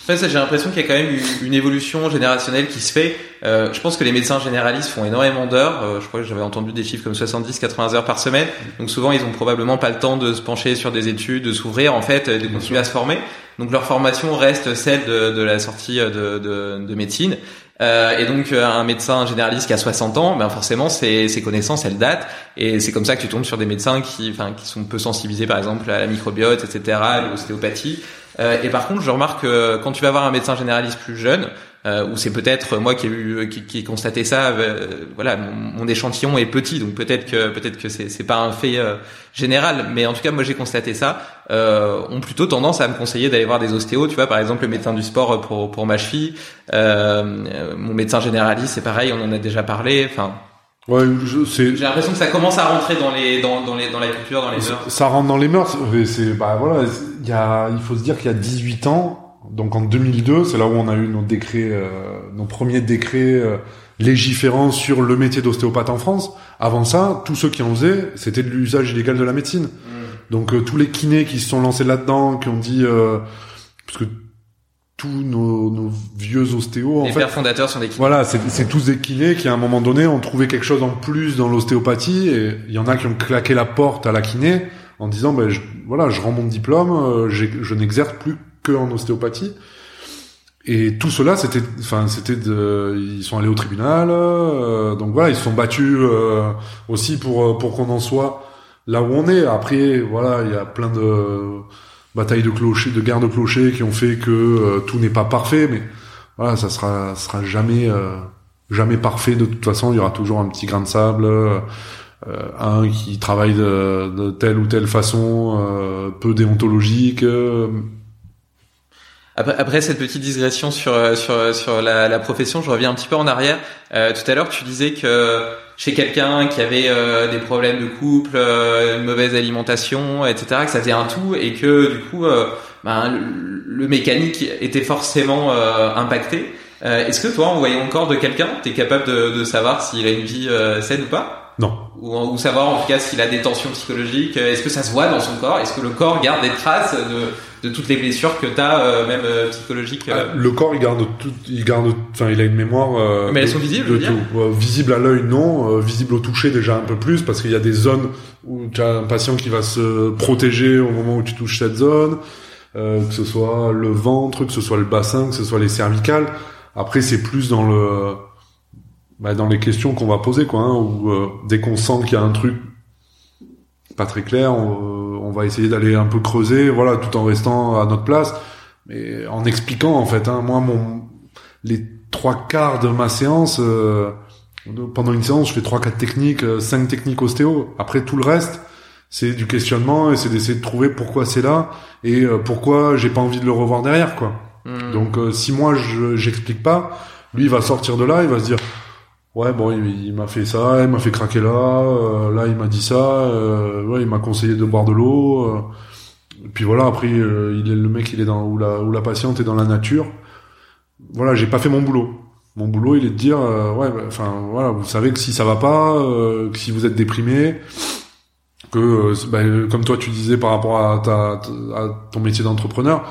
fait, j'ai l'impression qu'il y a quand même une évolution générationnelle qui se fait. Euh, je pense que les médecins généralistes font énormément d'heures. Euh, je crois que j'avais entendu des chiffres comme 70-80 heures par semaine. Donc souvent, ils ont probablement pas le temps de se pencher sur des études, de s'ouvrir en fait, de continuer à se former. Donc leur formation reste celle de, de la sortie de, de, de médecine. Euh, et donc euh, un médecin généraliste qui a 60 ans, ben forcément ses, ses connaissances elles datent et c'est comme ça que tu tombes sur des médecins qui, enfin, qui sont peu sensibilisés par exemple à la microbiote, etc., à l'ostéopathie. Euh, et par contre, je remarque que quand tu vas voir un médecin généraliste plus jeune, euh, ou c'est peut-être moi qui ai eu qui, qui ai constaté ça euh, voilà mon, échantillon est petit donc peut-être que peut-être que c'est c'est pas un fait euh, général. Mais en tout cas moi j'ai constaté ça euh, ont plutôt tendance à me conseiller d'aller voir des ostéos. Tu vois par exemple le médecin du sport pour pour ma cheville mon médecin généraliste c'est pareil on en a déjà parlé. Enfin Ouais, j'ai l'impression que ça commence à rentrer dans les dans, dans les dans la culture, dans les mœurs. Ça, rentre dans les mœurs. C'est bah voilà, il y a il faut se dire qu'il y a 18 ans, donc en 2002, c'est là où on a eu nos décrets, euh, nos premiers décrets euh, légiférants sur le métier d'ostéopathe en France. Avant ça, tous ceux qui en faisaient, c'était de l'usage illégal de la médecine. Mm. Donc euh, tous les kinés qui se sont lancés là-dedans, qui ont dit parce que tous nos, nos, vieux ostéos. Les en pères fondateurs sont des kinés. Voilà, c'est tous des kinés qui à un moment donné ont trouvé quelque chose en plus dans l'ostéopathie et il y en a qui ont claqué la porte à la kiné en disant ben je, voilà je rends mon diplôme, euh, je n'exerce plus que en ostéopathie. Et tout cela, c'était, enfin, c'était de, ils sont allés au tribunal, euh, donc voilà, ils se sont battus euh, aussi pour pour qu'on en soit là où on est. Après, voilà, il y a plein de batailles de clochers, de guerres de clochers qui ont fait que euh, tout n'est pas parfait, mais voilà, ça sera, sera jamais, euh, jamais parfait. De toute façon, il y aura toujours un petit grain de sable, euh, un qui travaille de, de, telle ou telle façon, peu déontologique. Après, après, cette petite digression sur sur sur la, la, profession, je reviens un petit peu en arrière. tout à l'heure, tu disais que chez quelqu'un qui avait euh, des problèmes de couple, euh, une mauvaise alimentation, etc., que ça faisait un tout et que du coup, euh, ben, le mécanique était forcément impacté. Est-ce que toi, en voyant le corps de quelqu'un, t'es capable de, de savoir s'il a une vie saine ou pas? Ou, ou, savoir en tout cas s'il a des tensions psychologiques. Est-ce que ça se voit dans son corps? Est-ce que le corps garde des traces de, de toutes les blessures que tu as, euh, même euh, psychologiques euh? ah, Le corps, il garde tout, il garde, enfin, il a une mémoire. Mais elles sont visibles, de, je veux dire? visible à l'œil, non. visible au toucher déjà un peu plus, parce qu'il y a des zones où tu as un patient qui va se protéger au moment où tu touches cette zone, que ce soit le ventre, que ce soit le bassin, que ce soit les cervicales. Après, c'est plus dans le bah, dans les questions qu'on va poser, quoi. Hein, où euh, dès qu'on sent qu'il y a un truc pas très clair, on, va essayer d'aller un peu creuser, voilà, tout en restant à notre place, mais en expliquant en fait. Hein, moi, mon les trois quarts de ma séance, euh, pendant une séance, je fais trois quatre techniques, euh, cinq techniques ostéo. Après tout le reste, c'est du questionnement et c'est d'essayer de trouver pourquoi c'est là et pourquoi j'ai pas envie de le revoir derrière, quoi. Hmm. Donc si moi je j'explique pas, lui il va sortir de là, il va se dire Ouais, bon, il, m'a fait ça, il m'a fait craquer là, euh, là il m'a dit ça, euh, ouais, il m'a conseillé de boire de l'eau. Euh, puis voilà, après euh, il est le mec, il est dans où la où la patiente est dans la nature. Voilà, j'ai pas fait mon boulot. Mon boulot, il est de dire, ouais, bah, enfin voilà, vous savez que si ça va pas, que si vous êtes déprimé, que bah, comme toi tu disais par rapport à ta à ton métier d'entrepreneur,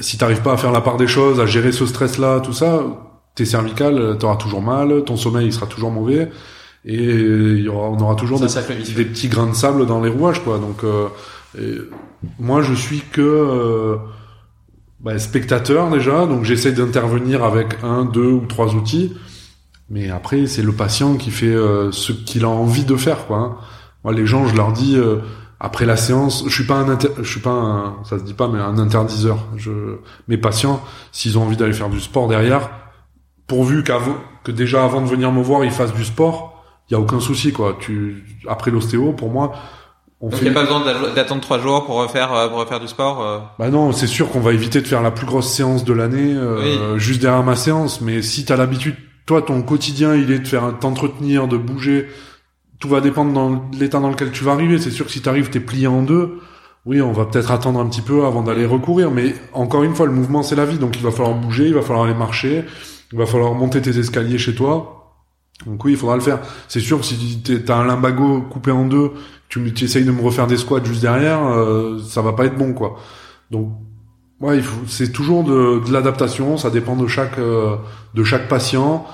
si t'arrives pas à faire la part des choses, à gérer ce stress là, tout ça tes cervicales, euh, t'auras toujours mal, ton sommeil il sera toujours mauvais, et il y aura, on aura toujours des, petits grains de sable dans les rouages, quoi. Donc, euh, moi, je suis que euh, bah, spectateur déjà, donc j'essaie d'intervenir avec un, deux ou trois outils, mais après, c'est le patient qui fait ce qu'il a envie de faire, quoi. Hein. Moi, les gens, je leur dis après la séance, je suis pas un je suis pas un, ça se dit pas, mais un interdiseur. Je, mes patients, s'ils ont envie d'aller faire du sport derrière, pourvu qu'avant, que déjà avant de venir me voir, il fasse du sport, il y a aucun souci quoi. Tu après l'ostéo, pour moi, on Donc il n'y a pas besoin d'attendre trois jours pour refaire euh, pour refaire du sport. Euh. Bah non, c'est sûr qu'on va éviter de faire la plus grosse séance de l'année euh, juste derrière ma séance. Mais si t'as l'habitude, toi ton quotidien il est de faire t'entretenir, de bouger, tout va dépendre dans l'état dans lequel tu vas arriver. C'est sûr que si t'arrives t'es plié en deux, oui, on va peut-être attendre un petit peu avant d'aller recourir. Mais encore une fois, le mouvement c'est la vie, donc il va falloir bouger, il va falloir aller marcher. Il va falloir monter tes escaliers chez toi. Donc oui, il faudra le faire. C'est sûr que si t'as un limbago coupé en deux, tu, tu essayes de me refaire des squats juste derrière, euh, ça va pas être bon, quoi. Donc, ouais, il faut, c'est toujours de, de l'adaptation. Ça dépend de chaque euh, de chaque patient.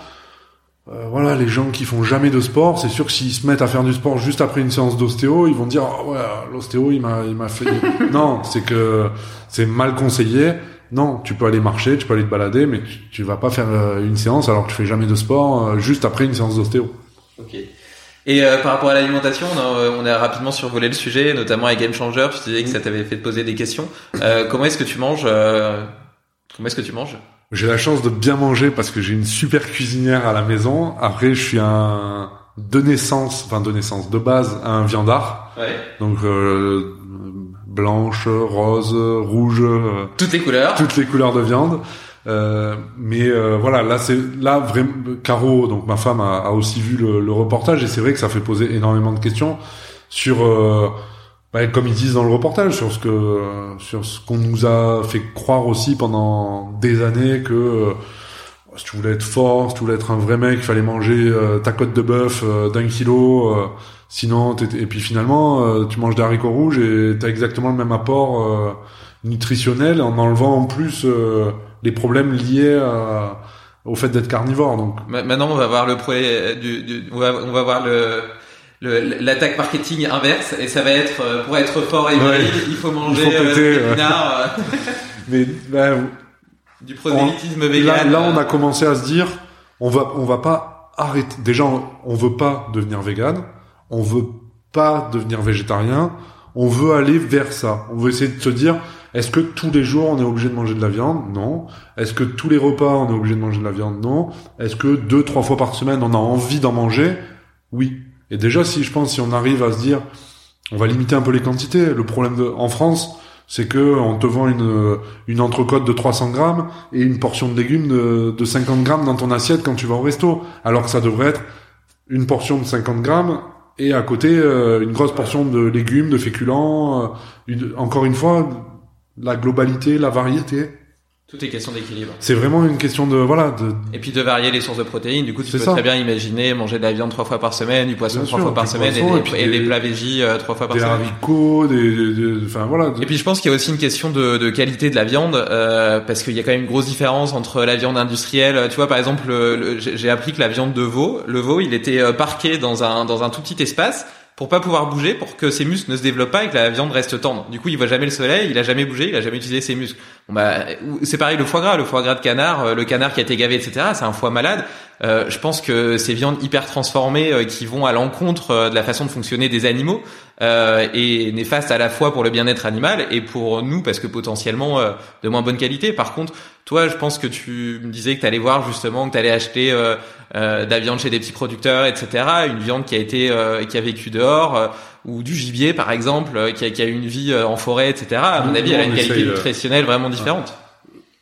Euh, voilà, les gens qui font jamais de sport, c'est sûr que s'ils se mettent à faire du sport juste après une séance d'ostéo, ils vont dire oh, ouais, l'ostéo il m'a il m'a fait. non, c'est que c'est mal conseillé. Non, tu peux aller marcher, tu peux aller te balader, mais tu, tu vas pas faire euh, une séance alors que tu fais jamais de sport euh, juste après une séance d'ostéo. Ok. Et euh, par rapport à l'alimentation, on a, on a, rapidement survolé le sujet, notamment avec Game Changer. Tu disais que ça t'avait fait te poser des questions. comment est-ce que tu manges Comment est-ce que tu manges? J'ai la chance de bien manger parce que j'ai une super cuisinière à la maison. Après, je suis un de naissance, enfin de naissance, de base, un viandard. Ouais. Donc blanche, rose, rouge, euh, toutes les couleurs, toutes les couleurs de viande. Euh, mais euh, voilà, là c'est là vraiment Caro, donc ma femme a, a aussi vu le, le, reportage et c'est vrai que ça fait poser énormément de questions sur, euh, bah, comme ils disent dans le reportage, sur ce que sur ce qu'on nous a fait croire aussi pendant des années que si tu voulais être fort, si tu voulais être un vrai mec, il fallait manger ta côte de bœuf d'un kilo Sinon, et puis finalement, euh, tu manges des haricots rouges et tu as exactement le même apport euh, nutritionnel en enlevant en plus euh, les problèmes liés au fait d'être carnivore. Donc maintenant, on va voir le du, du, on, va, on va voir le l'attaque marketing inverse et ça va être pour être fort et valide, il faut manger des Mais bah, du prosélytisme vegan. Là, on a commencé à se dire, on va on va pas arrêter. Déjà, on veut pas devenir vegan on veut pas devenir végétarien, on veut aller vers ça. On veut essayer de se dire, est-ce que tous les jours on est obligé de manger de la viande? Non. Est-ce que tous les repas on est obligé de manger de la viande? Non. Est-ce que deux, trois fois par semaine on a envie d'en manger? Oui. Et déjà, si je pense, si on arrive à se dire, on va limiter un peu les quantités. Le problème de, en France, c'est que on te vend une, une entrecôte de 300 grammes et une portion de légumes de, de 50 grammes dans ton assiette quand tu vas au resto. Alors que ça devrait être une portion de 50 grammes et à côté euh, une grosse portion de légumes, de féculents. Euh, encore une fois, la globalité, la variété. Tout est question d'équilibre. C'est vraiment une question de voilà de. Et puis de varier les sources de protéines. Du coup, tu peux très bien imaginer manger de la viande trois fois par semaine, du poisson trois fois par semaine, et, des, plats végis euh, trois fois par semaine. Des haricots, des, enfin voilà. Et puis je pense qu'il y a aussi une question de, de qualité de la viande, euh, parce qu'il y a quand même une grosse différence entre la viande industrielle. Tu vois, par exemple, j'ai appris que la viande de veau, le veau, il était euh, parqué dans un dans un tout petit espace pour pas pouvoir bouger, pour que ses muscles ne se développent pas et que la viande reste tendre. Du coup, il voit jamais le soleil, il a jamais bougé, il a jamais utilisé ses muscles. Bah, c'est pareil le foie gras, le foie gras de canard, euh, le canard qui a été gavé, etc. C'est un foie malade. Euh, je pense que ces viandes hyper transformées euh, qui vont à l'encontre de la façon de fonctionner des animaux et néfastes à la fois pour le bien-être animal et pour nous parce que potentiellement de moins bonne qualité. Par contre, toi, je pense que tu me disais que tu allais voir justement que tu allais acheter de la viande chez des petits producteurs, etc. Une viande qui a été qui a vécu dehors ou du gibier par exemple qui a, qui a une vie en forêt, etc. À mon avis, elle a une qualité nutritionnelle vraiment différente.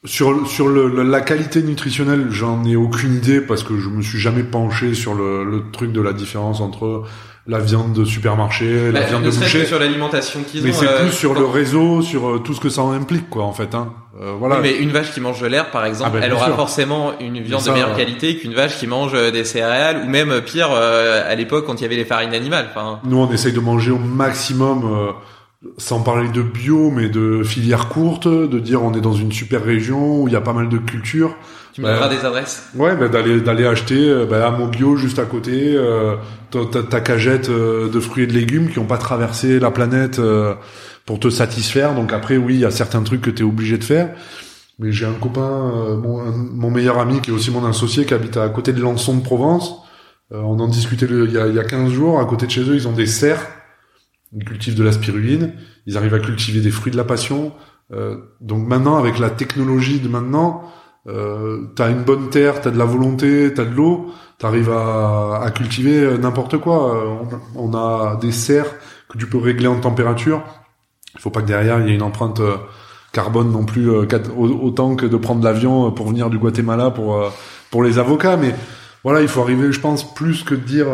Sur, sur le, la qualité nutritionnelle, j'en ai aucune idée parce que je me suis jamais penché sur le, le truc de la différence entre la viande de supermarché, la viande de boucher. sur l'alimentation qu'ils ont. Mais c'est euh, plus sur le réseau, sur euh, tout ce que ça implique, quoi, en fait. Hein. Euh, voilà. mais une vache qui mange de l'herbe, par exemple, ah, ben, elle aura forcément une viande de meilleure qualité qu'une vache qui mange des céréales, ou même pire, à l'époque quand il y avait les farines animales. Enfin, Nous, on essaye de manger au maximum sans parler de bio, mais de filière courte, de dire on est dans une super région où il y a pas mal de cultures. Tu me donneras des adresses Ouais, bah, d'aller d'aller acheter euh, bah, à mon bio juste à côté euh, ta, ta, cagette euh, de fruits et de légumes qui ont pas traversé la planète pour te satisfaire. Donc après, oui, il y a certains trucs que tu es obligé de faire. Mais j'ai un copain, mon, mon, meilleur ami qui est aussi mon associé, qui habite à côté de Lançon de Provence. on en discutait il y, a, il y a 15 jours. À côté de chez eux, ils ont des serres ils cultivent de la spiruline, ils arrivent à cultiver des fruits de la passion. Euh, donc maintenant, avec la technologie de maintenant, euh, t'as une bonne terre, t'as de la volonté, t'as de l'eau, t'arrives à, à cultiver euh, n'importe quoi. Euh, on, a des serres que tu peux régler en température. Il faut pas que derrière il y ait une empreinte carbone non plus autant que de prendre l'avion pour venir du Guatemala pour pour les avocats. Mais voilà, il faut arriver, je pense, plus que de dire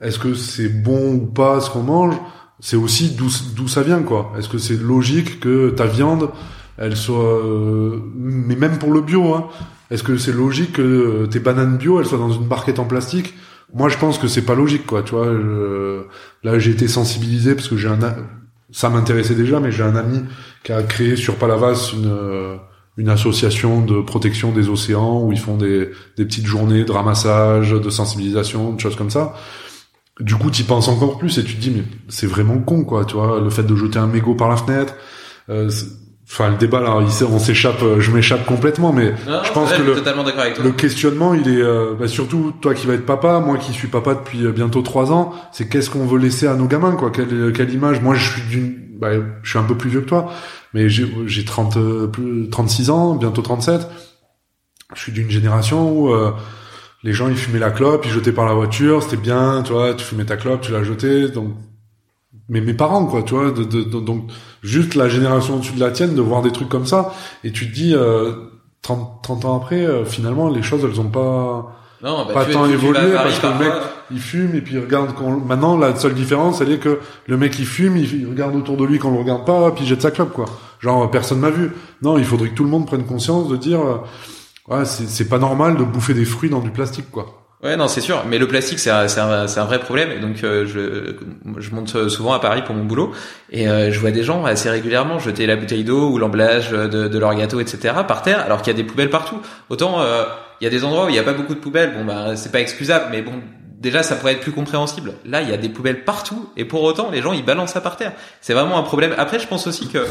est-ce que c'est bon ou pas ce qu'on mange c'est aussi d'où ça vient quoi. Est-ce que c'est logique que ta viande elle soit euh, mais même pour le bio hein, est-ce que c'est logique que tes bananes bio elles soient dans une barquette en plastique? Moi je pense que c'est pas logique quoi, tu vois. là j'ai été sensibilisé parce que j'ai un ça m'intéressait déjà mais j'ai un ami qui a créé sur Palavas une une association de protection des océans où ils font des, des petites journées de ramassage, de sensibilisation, de choses comme ça du coup, tu penses encore plus et tu te dis mais c'est vraiment con quoi, tu vois, le fait de jeter un mégot par la fenêtre. Euh, enfin, le débat là, on s'échappe, euh, je m'échappe complètement, mais je pense que le, questionnement, il est euh, bah, surtout toi qui vas être papa, moi qui suis papa depuis bientôt trois ans, c'est qu'est-ce qu'on veut laisser à nos gamins quoi, quelle, quelle image? Moi, je suis d'une, bah, je suis un peu plus vieux que toi, mais j'ai j'ai 30 plus 36 ans, bientôt 37. Je suis d'une génération où les gens ils fumaient la clope, ils jetaient par la voiture, c'était bien, tu vois, tu fumais ta clope, tu la jetais, donc mais mes parents quoi, tu vois, de, de, donc juste la génération au-dessus de la tienne de voir des trucs comme ça et tu te dis euh, 30, 30 ans après euh, finalement les choses elles ont pas non, bah, pas tant évolué parce que le mec il fume et puis il regarde quand maintenant la seule différence elle est que le mec il fume il, regarde autour de lui quand on le regarde pas puis il jette sa clope quoi. Genre personne m'a vu. Non il faudrait que tout le monde prenne conscience de dire euh, ouais, c'est pas normal de bouffer des fruits dans du plastique, quoi. Ouais, non, c'est sûr. Mais le plastique, c'est un, un, un, vrai problème. Et donc, euh, je, je monte souvent à Paris pour mon boulot, et euh, je vois des gens assez régulièrement jeter la bouteille d'eau ou l'emballage de, de, leur gâteau, etc. par terre, alors qu'il y a des poubelles partout. Autant, euh, il y a des endroits où il n'y a pas beaucoup de poubelles. Bon, bah, c'est pas excusable, mais bon, déjà, ça pourrait être plus compréhensible. Là, il y a des poubelles partout, et pour autant, les gens, ils balancent ça par terre. C'est vraiment un problème. Après, je pense aussi que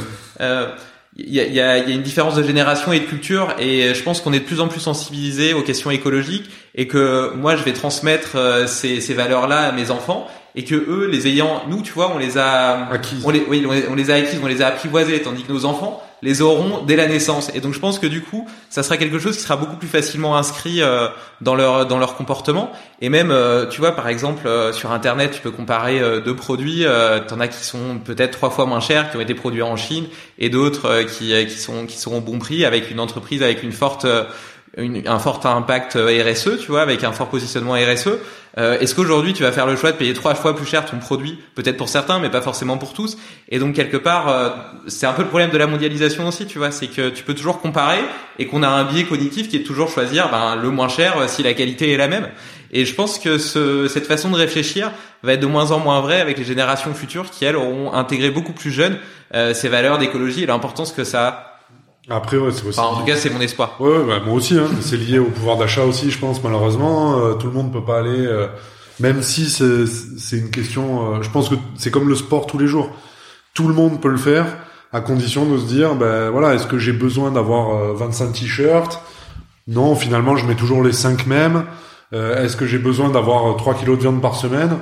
il y a, y a, une différence de génération et de culture et je pense qu'on est de plus en plus sensibilisé aux questions écologiques et que moi je vais transmettre euh, ces, ces valeurs-là à mes enfants et que eux les ayant nous tu vois on les a acquises. on les oui on les a acquises on les a apprivoisées tandis que nos enfants les auront dès la naissance. Et donc je pense que du coup, ça sera quelque chose qui sera beaucoup plus facilement inscrit euh, dans leur dans leur comportement. Et même, euh, tu vois, par exemple, euh, sur Internet, tu peux comparer deux produits. T'en as qui sont peut-être trois fois moins chers, qui ont été produits en Chine, et d'autres qui qui sont qui seront bon prix avec une entreprise avec une forte un fort impact RSE, tu vois, avec un fort positionnement RSE. Euh, Est-ce qu'aujourd'hui tu vas faire le choix de payer trois fois plus cher ton produit, peut-être pour certains, mais pas forcément pour tous Et donc quelque part, euh, c'est un peu le problème de la mondialisation aussi, tu vois, c'est que tu peux toujours comparer et qu'on a un biais cognitif qui est toujours choisir ben, le moins cher euh, si la qualité est la même. Et je pense que ce, cette façon de réfléchir va être de moins en moins vraie avec les générations futures qui elles auront intégré beaucoup plus jeunes euh, ces valeurs d'écologie et l'importance que ça a après, ouais, c'est aussi. Enfin, en tout cas, c'est mon espoir. Ouais, bah, moi aussi. Hein. c'est lié au pouvoir d'achat aussi, je pense. Malheureusement, euh, tout le monde peut pas aller. euh, même si c'est une question. euh, je pense que c'est comme le sport tous les jours. Tout le monde peut le faire, à condition de se dire, ben voilà, est-ce que j'ai besoin d'avoir euh, 25 t-shirts? Non, finalement, je mets toujours les 5 mêmes. Euh, est-ce que j'ai besoin d'avoir euh, 3 kilos de viande par semaine?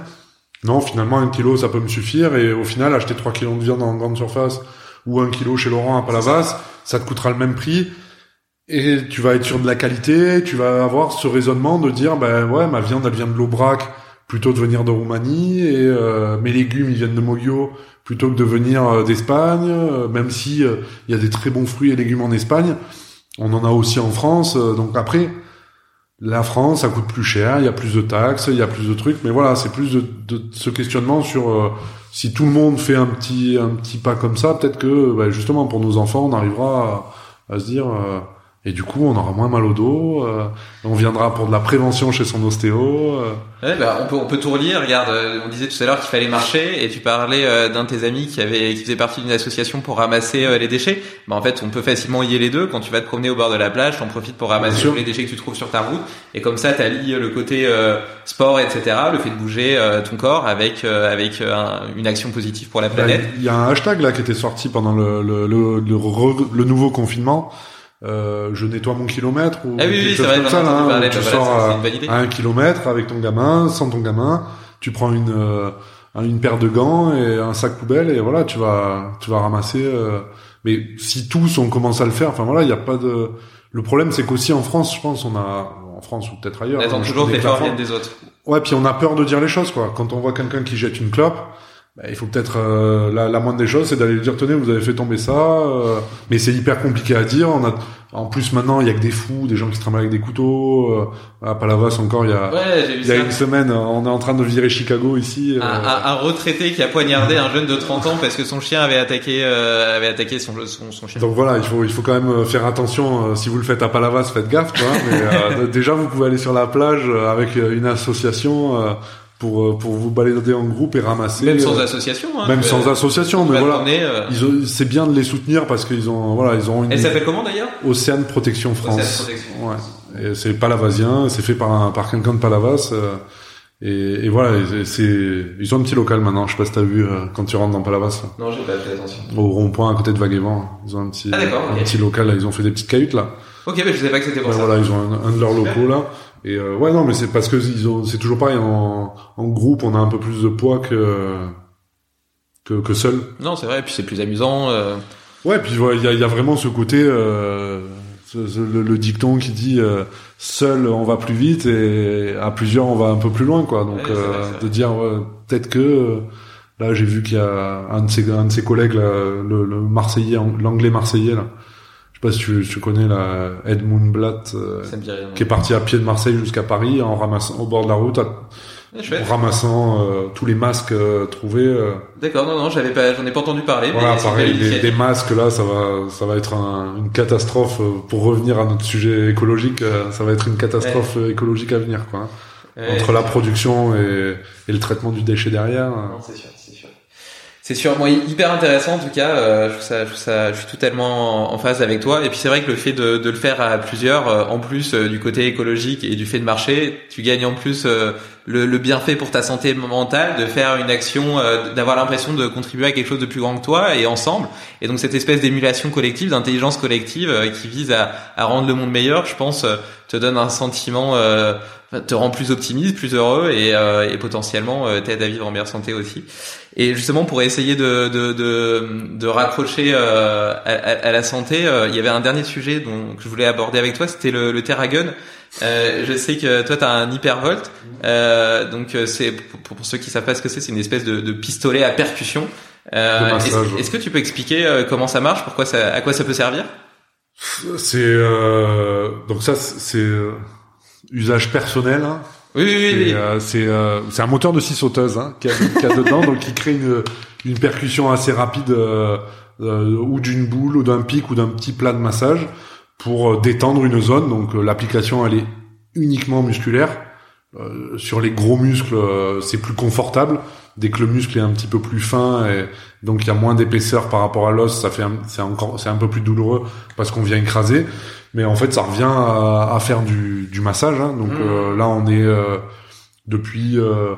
Non, finalement, un kilo, ça peut me suffire. Et au final, acheter 3 kilos de viande en grande surface ou un kilo chez Laurent à Palavas, ça te coûtera le même prix. Et tu vas être sûr de la qualité, tu vas avoir ce raisonnement de dire, ben ouais, ma viande, elle vient de l'Aubrac plutôt de venir de Roumanie, et euh, mes légumes, ils viennent de Moggio plutôt que de venir euh, d'Espagne, euh, même si euh, il y a des très bons fruits et légumes en Espagne. On en a aussi en France, donc après, la France, ça coûte plus cher, il y a plus de taxes, il y a plus de trucs, mais voilà, c'est plus de, de ce questionnement sur si tout le monde fait un petit un petit pas comme ça, peut-être que bah, justement pour nos enfants, on arrivera à, se dire euh, et du coup, on aura moins mal au dos, euh, on viendra pour de la prévention chez son ostéo. euh. Ouais, bah, on peut on peut tout relier. Regarde, euh, on disait tout à l'heure qu'il fallait marcher, et tu parlais euh, d'un de tes amis qui avait qui faisait partie d'une association pour ramasser euh, les déchets. Bah en fait, on peut facilement lier les deux. Quand tu vas te promener au bord de la plage, t'en profites pour ramasser tous les déchets que tu trouves sur ta route, et comme ça, t'allies le côté euh, sport, etc., le fait de bouger euh, ton corps avec euh, avec euh, un- une action positive pour la Bah, planète. Il y a un hashtag là qui était sorti pendant le le, le, le, le nouveau confinement. Euh, je nettoie mon kilomètre ou Ah oui, quelque chose vrai, comme ça, là, hein, parler, tu bah sors à, un kilomètre avec ton gamin, sans ton gamin, tu prends une euh, une paire de gants et un sac poubelle et voilà, tu vas tu vas ramasser. euh, mais si tous on commence à le faire, enfin voilà, il y a pas de. Le problème c'est qu'aussi en France, je pense, on a en France ou peut-être ailleurs. Toujours des autres. Ouais, puis on a peur de dire les choses, quoi. Quand on voit quelqu'un qui jette une clope, bah, il faut peut-être euh, la, la moindre des choses, c'est d'aller lui dire tenez, vous avez fait tomber ça. euh, mais c'est hyper compliqué à dire. On a, en plus maintenant, il y a que des fous, des gens qui se travaillent avec des couteaux. Euh, à Palavas encore, il y a, Ouais, il y a une semaine, on est en train de virer Chicago ici. Un, euh, un- un retraité qui a poignardé un jeune de 30 ans parce que son chien avait attaqué euh, avait attaqué son son, son chien. donc voilà, il faut il faut quand même euh, faire attention. si vous le faites à Palavas, faites gaffe, quoi. mais euh, déjà, vous pouvez aller sur la plage avec une association euh, pour euh, pour vous balader en groupe et ramasser. Même sans euh, association. Hein, même sans association, mais voilà. euh, c'est bien de les soutenir parce qu'ils ont voilà ils ont une Elle s'appelle comment d'ailleurs? Océane Protection France. Océane Protection. Ouais. C'est palavasien, c'est fait par un par quelqu'un de Palavas. euh, et, et voilà, c'est ils ont un petit local maintenant. Je sais pas si t'as vu euh, quand tu rentres dans Palavas, là, Non, j'ai pas fait attention. au rond-point à côté de Vaguevent. Ils ont un petit Ah, un petit local. Là, ils ont fait des petites cahutes là. Ok, mais je savais pas que c'était pour ça. voilà, ils ont un, un de leurs locaux là. Et euh, ouais, non, mais c'est parce que ils ont, c'est toujours pareil. En, en groupe, on a un peu plus de poids que que, que seul. Non, c'est vrai. Et puis c'est plus amusant. euh, Ouais, puis il y a, y a vraiment ce côté, euh, ce- ce- le, le dicton qui dit euh, seul on va plus vite et à plusieurs on va un peu plus loin, quoi. Donc Ouais, c'est vrai, euh, de dire euh, peut-être que là j'ai vu qu'il y a un de ses un de ses collègues, là, le, le Marseillais, l'anglais Marseillais là. Sais pas si tu, tu connais là, Edmund Blatt, euh, qui est parti à pied de Marseille jusqu'à Paris en ramassant au bord de la route, à- chouette. en ramassant euh, tous les masques euh, trouvés. D'accord. Non, non, j'avais pas, j'en ai pas entendu parler. voilà, mais pareil, des, masques là, ça va, ça va être un- une catastrophe pour revenir à notre sujet écologique. Ça va être une catastrophe écologique à venir, quoi. hein. Ouais, Entre la production et, et le traitement du déchet derrière. Non, c'est sûr, c'est sûr. Moi hyper intéressant en tout cas. euh, je, suis totalement en, phase avec toi. Et puis c'est vrai que le fait de, le faire à plusieurs, euh, en plus euh, du côté écologique et du fait de marcher, tu gagnes en plus le, bienfait pour ta santé mentale de faire une action, d'avoir l'impression de contribuer à quelque chose de plus grand que toi et ensemble. Et donc cette espèce d'émulation collective, d'intelligence collective qui vise à, à rendre le monde meilleur, je pense, te donne un sentiment, euh, te rend plus optimiste, plus heureux et, euh, et potentiellement euh, t'aide à vivre en meilleure santé aussi. Et justement pour essayer de de de, de raccrocher euh, à, à- la santé, euh, il y avait un dernier sujet dont que je voulais aborder avec toi, c'était le, le Terragun. Euh, je sais que toi t'as un hypervolt, euh, donc c'est pour, pour ceux qui savent pas ce que c'est, c'est une espèce de, de pistolet à percussion. Euh, est-ce, que tu peux expliquer comment ça marche, pourquoi ça, à quoi ça peut servir? C'est euh, donc ça c'est euh, usage personnel. Hein. Oui, oui, oui. Euh, c'est euh, c'est un moteur de scie sauteuse hein, qu'il y, a dedans, donc qui crée une une percussion assez rapide ou d'une boule ou d'un pic ou d'un petit plat de massage pour détendre une zone. Donc l'application elle est uniquement musculaire. Sur les gros muscles, c'est plus confortable dès que le muscle est un petit peu plus fin et donc il y a moins d'épaisseur par rapport à l'os, ça fait c'est encore c'est un peu plus douloureux parce qu'on vient écraser. Mais en fait, ça revient à, à faire du, du massage. Hein. Donc mmh. euh, là, on est euh, depuis euh,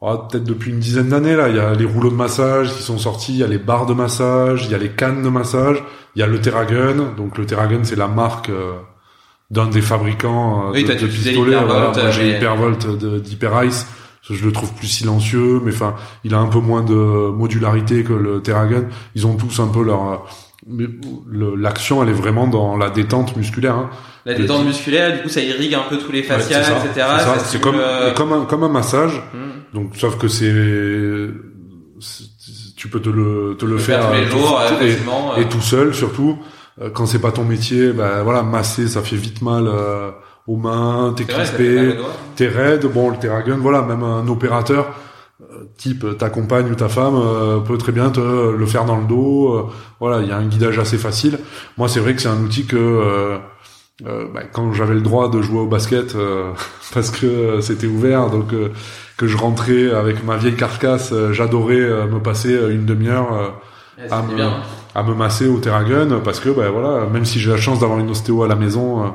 oh, peut-être depuis une dizaine d'années là. Il y a les rouleaux de massage qui sont sortis, il y a les barres de massage, il y a les cannes de massage, il y a le Terragun. Donc le Terragun, c'est la marque d'un des fabricants oui, de, de pistolets. Voilà, j'ai Hypervolt d'Hyperice je le trouve plus silencieux, mais enfin, il a un peu moins de modularité que le Terragun. Ils ont tous un peu leur l'action, elle est vraiment dans la détente musculaire. Hein. La détente musculaire, du coup, ça irrigue un peu tous les fascias, etc. C'est comme euh, comme un comme un massage. Hmm. Donc, sauf que c'est tu peux te le te le faire, tous les jours, et, et, euh. tout seul surtout euh, quand c'est pas ton métier. Bah voilà, masser, ça fait vite mal aux mains, t'es crispé, t'es raide. Bon, le Terragun, voilà, même un opérateur euh, type ta compagne ou ta femme euh, peut très bien te le faire dans le dos. Euh, voilà, il y a un guidage assez facile. Moi, c'est vrai que c'est un outil que bah, quand j'avais le droit de jouer au basket parce que c'était ouvert, donc que je rentrais avec ma vieille carcasse, j'adorais me passer une demi-heure à, me, à me masser au Terragun parce que bah, voilà, même si j'ai la chance d'avoir une ostéo à la maison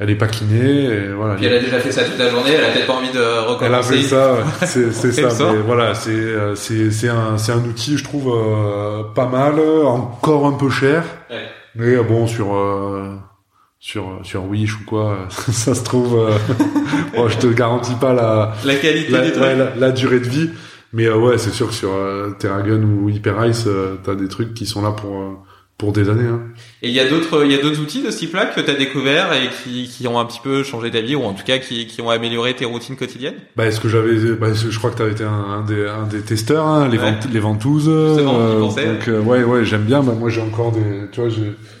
elle est pas kinée et voilà. elle a déjà fait ça toute la journée, elle a peut-être pas envie de recommencer. Elle a fait ça, c'est c'est ça, mais voilà, c'est euh, c'est c'est un c'est un outil je trouve euh, pas mal, encore un peu cher. Ouais. Mais euh, bon sur sur sur Wish ou quoi, ça se trouve bon, je te garantis pas la la qualité la, du truc. la, la, durée de vie, mais ouais, c'est sûr que sur Terragun ou Hyperice, t'as des trucs qui sont là pour pour des années. Hein. Et il y a d'autres, il y a d'autres outils de ce type-là que tu as découvert et qui, qui ont un petit peu changé ta vie ou en tout cas qui, qui ont amélioré tes routines quotidiennes? Bah, est-ce que j'avais, bah, je crois que tu avais été un, des, un des testeurs, hein, les, les ventouses. Euh, donc euh, ouais, ouais, j'aime bien. Bah, moi, j'ai encore des, tu vois,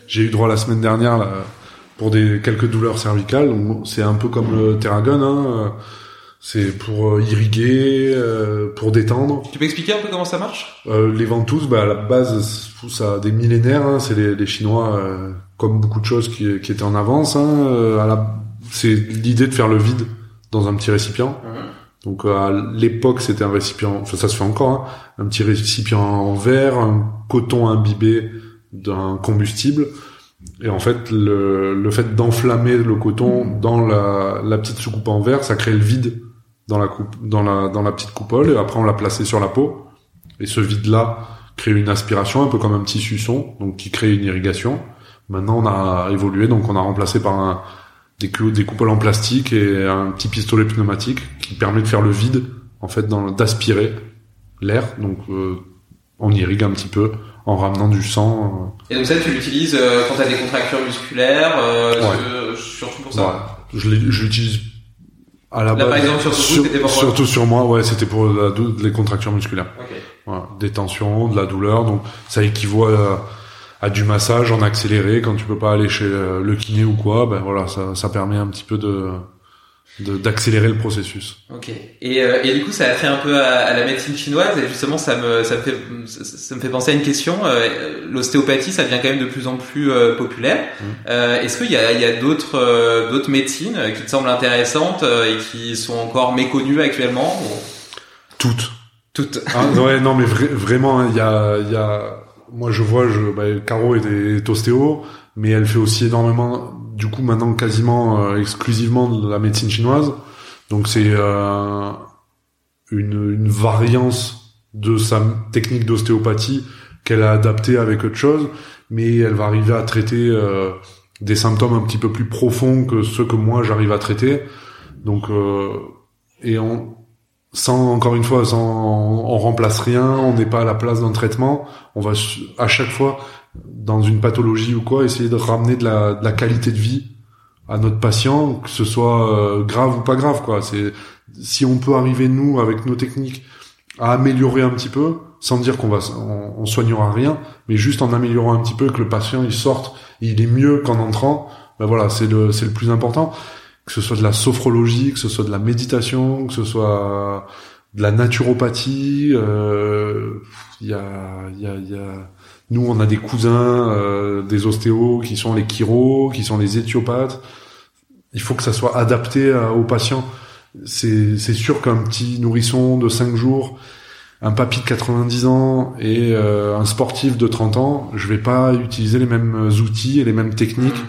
j'ai eu droit la semaine dernière là, pour des quelques douleurs cervicales. C'est un peu comme le Terragun. Hein, c'est pour euh, irriguer, euh, pour détendre. Tu peux expliquer un peu comment ça marche? Euh, Les ventouses, bah, à la base, ça a des millénaires. Hein, c'est les, les, Chinois, euh, comme beaucoup de choses qui, qui étaient en avance. Hein, à la... C'est l'idée de faire le vide dans un petit récipient. Mhm. Donc à l'époque, c'était un récipient, enfin ça se fait encore, hein, un petit récipient en verre, un coton imbibé d'un combustible. Et en fait, le, le fait d'enflammer le coton dans la, la petite soucoupe en verre, ça crée le vide dans la coupe, dans la, dans la petite coupole et après on l'a placé sur la peau. Et ce vide-là crée une aspiration, un peu comme un petit suçon, donc qui crée une irrigation. Maintenant, on a évolué, donc on a remplacé par un, des, des coupoles en plastique et un petit pistolet pneumatique qui permet de faire le vide, en fait, d'aspirer l'air. Donc, euh, on irrigue un petit peu en ramenant du sang. Euh. Et donc ça, tu l'utilises euh, quand tu as des contractures musculaires, euh, surtout pour ça. Ouais. Je l'utilise à la Là, par exemple, surtout, sur, c'était pour surtout sur moi, ouais, c'était pour la, les contractures musculaires. Okay. Voilà, des tensions, de la douleur, donc ça équivaut à, à, du massage en accéléré quand tu peux pas aller chez le kiné ou quoi. Ben voilà, ça, ça permet un petit peu de d'accélérer le processus. Ok. Et, euh, et du coup, ça a fait un peu à, à, la médecine chinoise et justement, ça me ça me fait ça me fait penser à une question. Euh, L'ostéopathie, ça devient quand même de plus en plus euh, populaire. Mmh. Euh, Est-ce qu'il y a il y a d'autres euh, d'autres médecines qui te semblent intéressantes et qui sont encore méconnues actuellement Toutes. Toutes. ah, ouais, non, mais vraiment, hein, il y a il y a moi je vois, je bah, Caro est, est ostéo, mais elle fait aussi énormément du coup maintenant quasiment euh, exclusivement de la médecine chinoise. Donc c'est euh, une, une variance de sa technique d'ostéopathie qu'elle a adaptée avec autre chose, mais elle va arriver à traiter euh, des symptômes un petit peu plus profonds que ceux que moi j'arrive à traiter. Donc et on sans encore une fois, sans on remplace rien, on n'est pas à la place d'un traitement. On va à chaque fois dans une pathologie ou quoi, essayer de ramener de la, de la qualité de vie à notre patient, que ce soit euh, grave ou pas grave, quoi. C'est si on peut arriver nous avec nos techniques à améliorer un petit peu, sans dire qu'on va, on, soignera rien, mais juste en améliorant un petit peu que le patient il sorte, il est mieux qu'en entrant. Ben voilà, c'est le, c'est le plus important. Que ce soit de la sophrologie, que ce soit de la méditation, que ce soit de la naturopathie. Euh, il y a, il y a, y a nous, on a des cousins, euh, des ostéos qui sont les chiro, qui sont les éthiopathes. Il faut que ça soit adapté aux patients. C'est, sûr qu'un petit nourrisson de 5 jours, un papy de 90 ans et euh, un sportif de 30 ans, je vais pas utiliser les mêmes outils et les mêmes techniques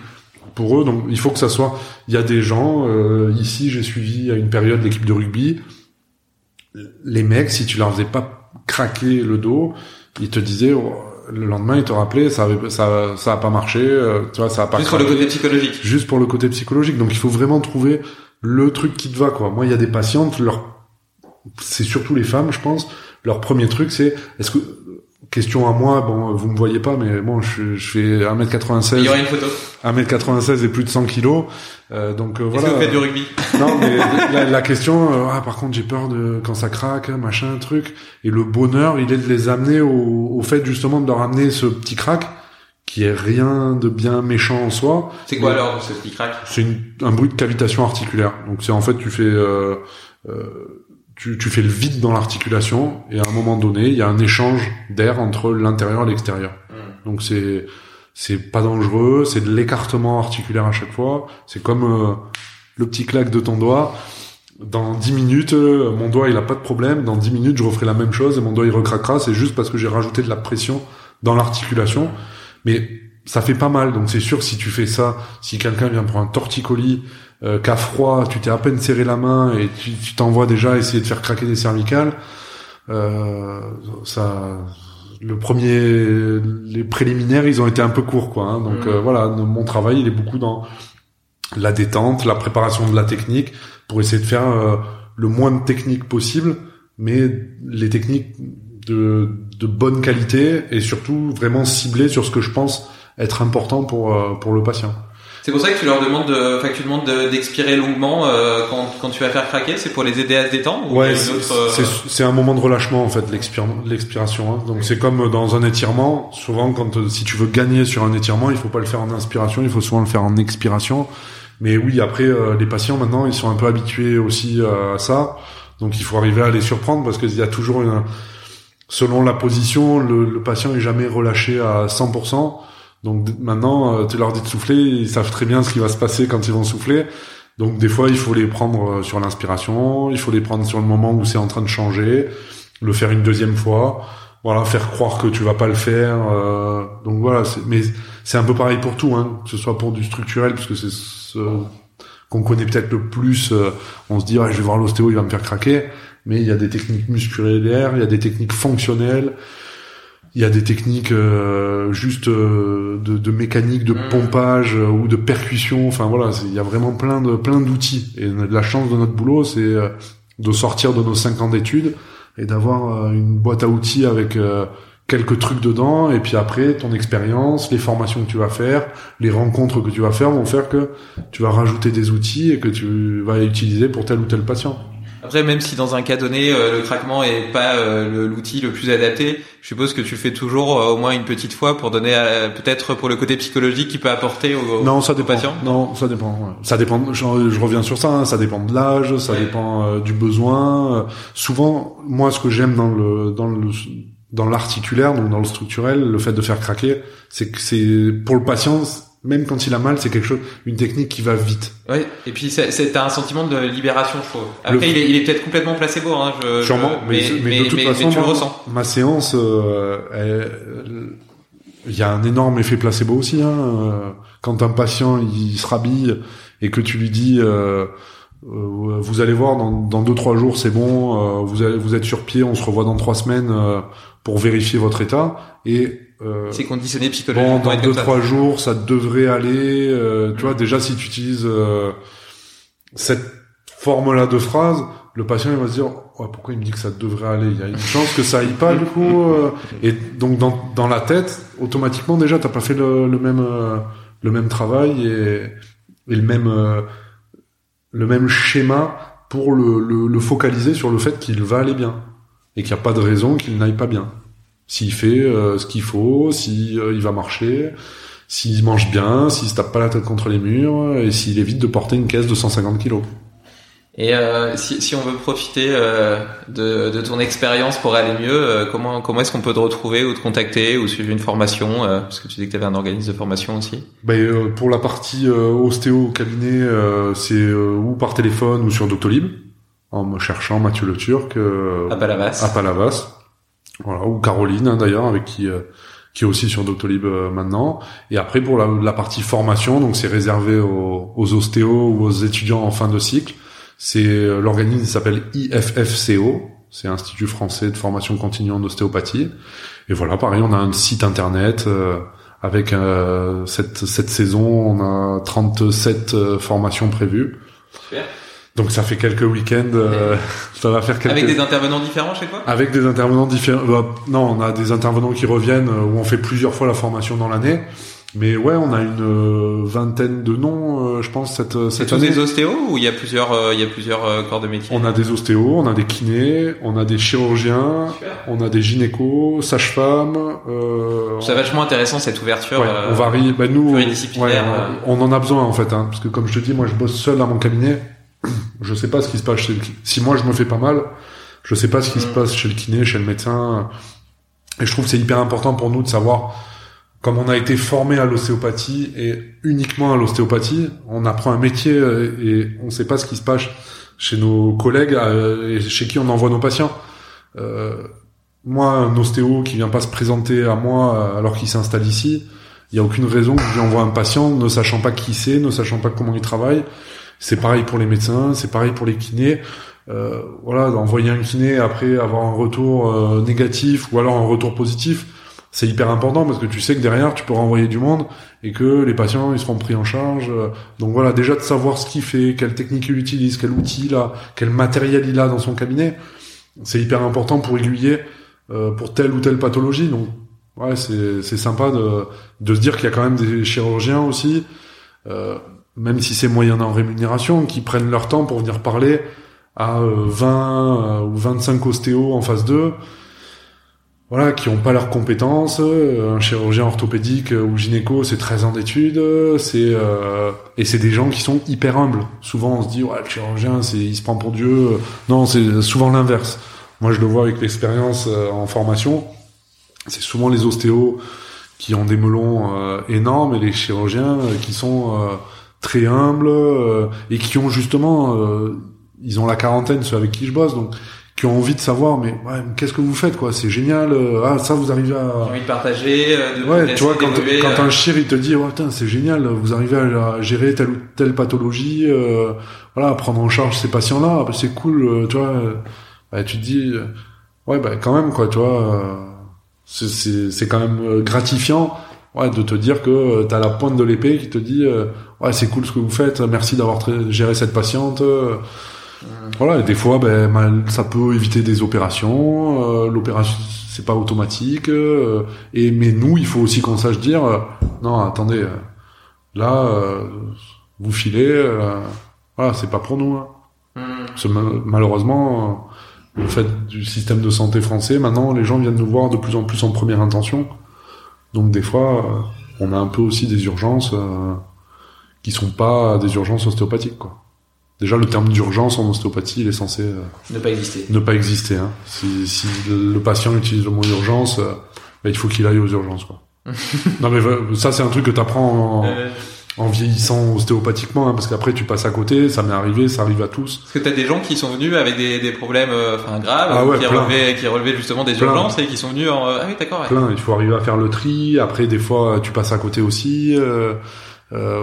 pour eux. Donc, il faut que ça soit. Il y a des gens euh, ici. J'ai suivi à une période l'équipe de rugby. Les mecs, si tu leur faisais pas craquer le dos, ils te disaient oh, le lendemain, il te rappelait, ça, ça, ça a pas marché, euh, tu vois, ça a pas. Juste pour le côté psychologique. Juste pour le côté psychologique. Donc, il faut vraiment trouver le truc qui te va, quoi. Moi, il y a des patientes, leur, c'est surtout les femmes, je pense. Leur premier truc, c'est, est-ce que, question à moi, bon, vous me voyez pas, mais bon, je, je fais 1m96. Il y aura une photo. 1m96 et plus de 100 kilos. Euh, donc euh, voilà. Que vous faites du rugby? Non, mais la, la question, euh, ah par contre j'ai peur de quand ça craque, machin, truc. Et le bonheur, il est de les amener au, au fait justement de leur amener ce petit crack qui est rien de bien méchant en soi. C'est quoi alors ce petit crack? C'est un bruit de cavitation articulaire. Donc c'est en fait tu fais euh, euh, tu, tu fais le vide dans l'articulation et à un moment donné il y a un échange d'air entre l'intérieur et l'extérieur. Hmm. Donc c'est c'est pas dangereux, c'est de l'écartement articulaire à chaque fois. C'est comme euh, le petit claque de ton doigt. Dans 10 minutes, euh, mon doigt il a pas de problème. Dans 10 minutes, je referai la même chose et mon doigt il recraquera. C'est juste parce que j'ai rajouté de la pression dans l'articulation. Mais ça fait pas mal. Donc c'est sûr si tu fais ça, si quelqu'un vient pour un torticolis, euh, qu'à froid, tu t'es à peine serré la main et tu t'envoies déjà essayer de faire craquer des cervicales, euh, ça le premier, les préliminaires, ils ont été un peu courts, quoi. Hein. donc mm. euh, voilà, mon travail, il est beaucoup dans la détente, la préparation de la technique, pour essayer de faire euh, le moins de techniques possible, mais les techniques de, de bonne qualité et surtout vraiment ciblées sur ce que je pense être important pour euh, pour le patient. C'est pour ça que tu leur demandes de, enfin tu demandes d'expirer longuement euh, quand, quand tu vas faire craquer. C'est pour les aider à se détendre. Ouais, euh, c'est un moment de relâchement en fait l'expiration. Hein. Donc c'est comme dans un étirement. Souvent, quand euh, si tu veux gagner sur un étirement, il faut pas le faire en inspiration, il faut souvent le faire en expiration. Mais oui, après les patients maintenant, ils sont un peu habitués aussi à ça. Donc il faut arriver à les surprendre parce qu'il y a toujours une, selon la position, le, le patient est jamais relâché à 100%. Donc maintenant, euh, tu leur dis de souffler, ils savent très bien ce qui va se passer quand ils vont souffler. Donc des fois, il faut les prendre euh, sur l'inspiration, il faut les prendre sur le moment où c'est en train de changer, le faire une deuxième fois, voilà, faire croire que tu vas pas le faire. Euh, donc voilà, mais c'est un peu pareil pour tout, hein, que ce soit pour du structurel, parce que c'est ce qu'on connaît peut-être le plus. on se dit, je vais voir l'ostéo, il va me faire craquer. Mais il y a des techniques musculaires, il y a des techniques fonctionnelles il y a des techniques euh, juste euh, de, de, mécanique, de mm. pompage euh, ou de percussion. Enfin voilà, il y a vraiment plein de plein d'outils. Et la chance de notre boulot, c'est de sortir de nos cinq ans d'études et d'avoir une boîte à outils avec quelques trucs dedans. Et puis après, ton expérience, les formations que tu vas faire, les rencontres que tu vas faire vont faire que tu vas rajouter des outils et que tu vas utiliser pour tel ou tel patient. Après, même si dans un cas donné, euh, le craquement est pas euh, l'outil le plus adapté, je suppose que tu fais toujours euh, au moins une petite fois pour donner peut-être pour le côté psychologique qui peut apporter au, non, ça dépend. Non, ça dépend. Ça dépend. Je, reviens sur ça. Hein, ça dépend de l'âge, ça dépend du besoin. souvent, moi, ce que j'aime dans le dans le dans l'articulaire, donc dans le structurel, le fait de faire craquer, c'est que c'est pour le patient même quand il a mal, c'est quelque chose, une technique qui va vite. Ouais. Et puis c'est un sentiment de libération, je trouve. Après, il est, il est peut-être complètement placebo, hein. Je, Sûrement, mais, mais, de toute façon, tu le ressens. Ma séance, euh, il y a un énorme effet placebo aussi. Hein. Euh, quand un patient il se rhabille et que tu lui dis, euh, euh vous allez voir, dans, dans deux trois jours, c'est bon. vous, allez, vous êtes sur pied, on se revoit dans trois semaines pour vérifier votre état et euh, c'est conditionné psychologiquement. Bon, dans deux trois jours, ça devrait aller. Euh, tu vois, déjà si tu utilises euh, cette forme-là de phrase, le patient il va se dire oh, pourquoi il me dit que ça devrait aller? Il y a une chance que ça aille pas du coup. Euh. et donc dans dans la tête, automatiquement déjà t'as pas fait le, le même le même travail et, et le même le même schéma pour le, le, le focaliser sur le fait qu'il va aller bien et qu'il n'y a pas de raison qu'il n'aille pas bien. S'il fait euh, ce qu'il faut, si euh, il va marcher, s'il mange bien, s'il se tape pas la tête contre les murs et s'il évite de porter une caisse de 150 kilos. Et euh, si, si on veut profiter euh, de, de ton expérience pour aller mieux, euh, comment comment est-ce qu'on peut te retrouver ou te contacter ou suivre une formation euh, Parce que tu dis que tu avais un organisme de formation aussi? Ben, pour la partie ostéo au cabinet, c'est ou par téléphone ou sur Doctolib, en me cherchant Mathieu Le Turc. à Palavas. À Palavas. Voilà, ou Caroline hein, d'ailleurs, avec qui qui est aussi sur Doctolib maintenant. Et après pour la, partie formation, donc c'est réservé aux, aux ostéos ou aux étudiants en fin de cycle. C'est euh, l'organisme s'appelle IFFCO, c'est Institut français de formation continue en ostéopathie. Et voilà, pareil, on a un site internet euh, avec euh, cette cette saison, on a 37 formations prévues. Super. Donc ça fait quelques week-ends, ça va faire quelques... Avec des intervenants différents chez quoi Avec des intervenants différents. Bah, non, on a des intervenants qui reviennent où on fait plusieurs fois la formation dans l'année. Mais ouais, on a une euh, vingtaine de noms, euh, je pense cette euh, cette année. des ostéos ou il y a plusieurs il y a plusieurs corps de métier? On a des ostéos, on a des kinés, on a des chirurgiens, on a des gynécos, sages-femmes. Euh, C'est vachement intéressant cette ouverture. Ouais, on varie. Bah nous, ouais, on, on, en a besoin en fait, hein, parce que comme je te dis, moi je bosse seul dans mon cabinet. Je sais pas ce qui se passe chez le... Si moi je me fais pas mal, je sais pas ce qui se mm. passe chez le kiné, chez le médecin. Et je trouve que c'est hyper important pour nous de savoir comme on a été formé à l'ostéopathie et uniquement à l'ostéopathie, on apprend un métier euh, et on ne sait pas ce qui se passe chez nos collègues euh, et chez qui on envoie nos patients. Euh, moi, un ostéo qui vient pas se présenter à moi alors qu'il s'installe ici, il y a aucune raison que je lui envoie un patient ne sachant pas qui c'est, ne sachant pas comment il travaille. C'est pareil pour les médecins, c'est pareil pour les kinés. Euh, voilà, d'envoyer un kiné après avoir un retour négatif ou alors un retour positif, c'est hyper important parce que tu sais que derrière tu peux renvoyer du monde et que les patients ils seront pris en charge. Donc voilà, déjà de savoir ce qu'il fait, quelle technique il utilise, quel outil il a, quel matériel il a dans son cabinet, c'est hyper important pour aiguiller euh, pour telle ou telle pathologie. Donc ouais, c'est c'est sympa de de se dire qu'il y a quand même des chirurgiens aussi, euh, même si c'est moyen en rémunération, qui prennent leur temps pour venir parler à 20 euh, ou 25 ostéos en phase 2 voilà, qui ont pas leurs compétences. Euh, un chirurgien orthopédique ou gynéco, c'est 13 ans d'études, c'est euh, et c'est des gens qui sont hyper humbles. Souvent, on se dit ouais, le chirurgien, c'est il se prend pour Dieu. Non, c'est souvent l'inverse. Moi, je le vois avec l'expérience euh, en formation. C'est souvent les ostéos qui ont des melons énormes et les chirurgiens qui sont très humbles et qui ont justement ils ont la quarantaine ceux avec qui je bosse donc qui ont envie de savoir mais ouais, qu'est-ce que vous faites quoi? C'est génial euh, ah ça vous arrivez à envie de partager euh, de ouais tu vois quand, quand euh. un chir il te dit ouais putain c'est génial vous arrivez à, gérer telle ou telle pathologie euh, voilà à prendre en charge ces patients là bah, c'est cool tu vois bah, tu te dis ouais bah quand même quoi tu vois c'est quand même gratifiant ouais de te dire que t'as la pointe de l'épée qui te dit ouais c'est cool ce que vous faites merci d'avoir géré cette patiente voilà, et des fois, ben, ça peut éviter des opérations. Euh, L'opération, c'est pas automatique. Euh, et mais nous, il faut aussi qu'on sache dire, euh, non, attendez, euh, là, vous filez, voilà, c'est pas pour nous. Hein. Hmm. malheureusement, le fait du système de santé français, maintenant, les gens viennent nous voir de plus en plus en première intention. Donc des fois, on a un peu aussi des urgences qui sont pas des urgences ostéopathiques, quoi. Déjà, le terme d'urgence en ostéopathie, il est censé euh, ne pas exister. Ne pas exister. Hein. Si, si le, patient utilise le mot urgence, euh, bah, il faut qu'il aille aux urgences. Quoi. non mais ça, c'est un truc que tu apprends en, en, vieillissant ostéopathiquement, hein, parce qu'après tu passes à côté. Ça m'est arrivé, ça arrive à tous. Parce que t'as des gens qui sont venus avec des, des problèmes, euh, enfin graves, ah qui, relevaient, qui relevaient justement des urgences et qui sont venus en ah oui d'accord. Plein. Il faut arriver à faire le tri. Après, des fois, tu passes à côté aussi. Euh,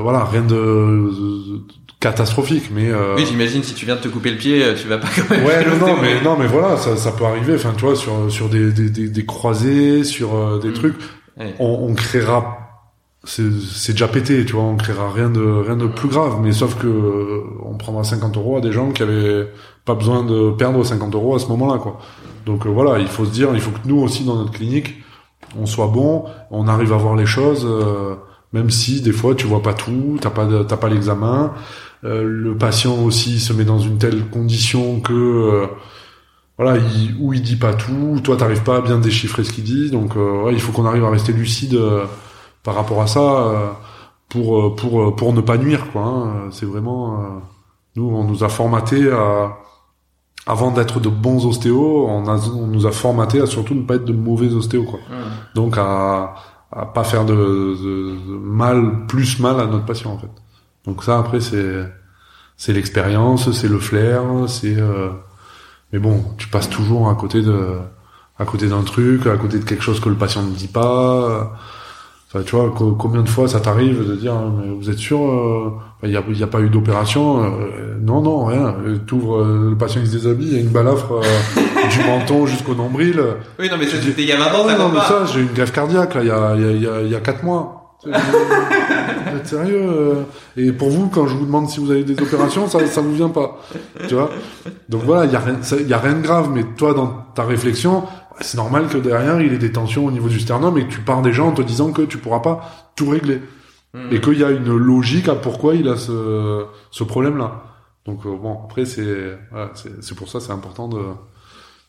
voilà, rien de, catastrophique mais euh... oui j'imagine si tu viens de te couper le pied tu vas pas quand même ouais non non mais non mais voilà ça, ça peut arriver enfin tu vois sur sur des des, des, des croisés sur euh, des mm. trucs on, on, créera c'est déjà pété tu vois on créera rien de rien de plus grave mais sauf que euh, on prendra 50 euros à des gens qui avaient pas besoin de perdre 50 euros à ce moment là quoi. Donc euh, voilà il faut se dire il faut que nous aussi dans notre clinique on soit bon on arrive à voir les choses même si des fois tu vois pas tout t'as pas t'as pas l'examen. Euh, le patient aussi se met dans une telle condition que euh, voilà, il, ou il dit pas tout, toi t'arrives pas à bien déchiffrer ce qu'il dit, donc il faut qu'on arrive à rester lucide par rapport à ça pour pour pour ne pas nuire quoi. Hein. C'est vraiment nous on nous a formaté à avant d'être de bons ostéos, on, a, on nous a formaté à surtout ne pas être de mauvais ostéos quoi. Donc à à pas faire de, de, mal plus mal à notre patient en fait. Donc ça après c'est c'est l'expérience, c'est le flair, c'est euh... mais bon, tu passes toujours à côté de à côté d'un truc, à côté de quelque chose que le patient ne dit pas. Enfin, tu vois, combien de fois ça t'arrive de dire, hein, mais vous êtes sûr, il euh, n'y a, a, pas eu d'opération euh, Non, non, rien. T'ouvres, euh, le patient il se déshabille, il y a une balafre du menton jusqu'au nombril. Oui, non, mais c'était il y a 20 ans, ça non, mais ça, j'ai une greffe cardiaque là, il y a, y a, il y a 4 mois. vous êtes sérieux Et pour vous, quand je vous demande si vous avez des opérations, ça, ça vous vient pas, tu vois Donc voilà, il y a rien, il y a rien de grave, mais toi, dans ta réflexion, c'est normal que derrière il ait des tensions au niveau du sternum et que tu pars déjà en te disant que tu pourras pas tout régler hmm. et qu'il y a une logique à pourquoi il a ce, ce problème là. Donc euh, bon après c'est voilà, c'est pour ça c'est important de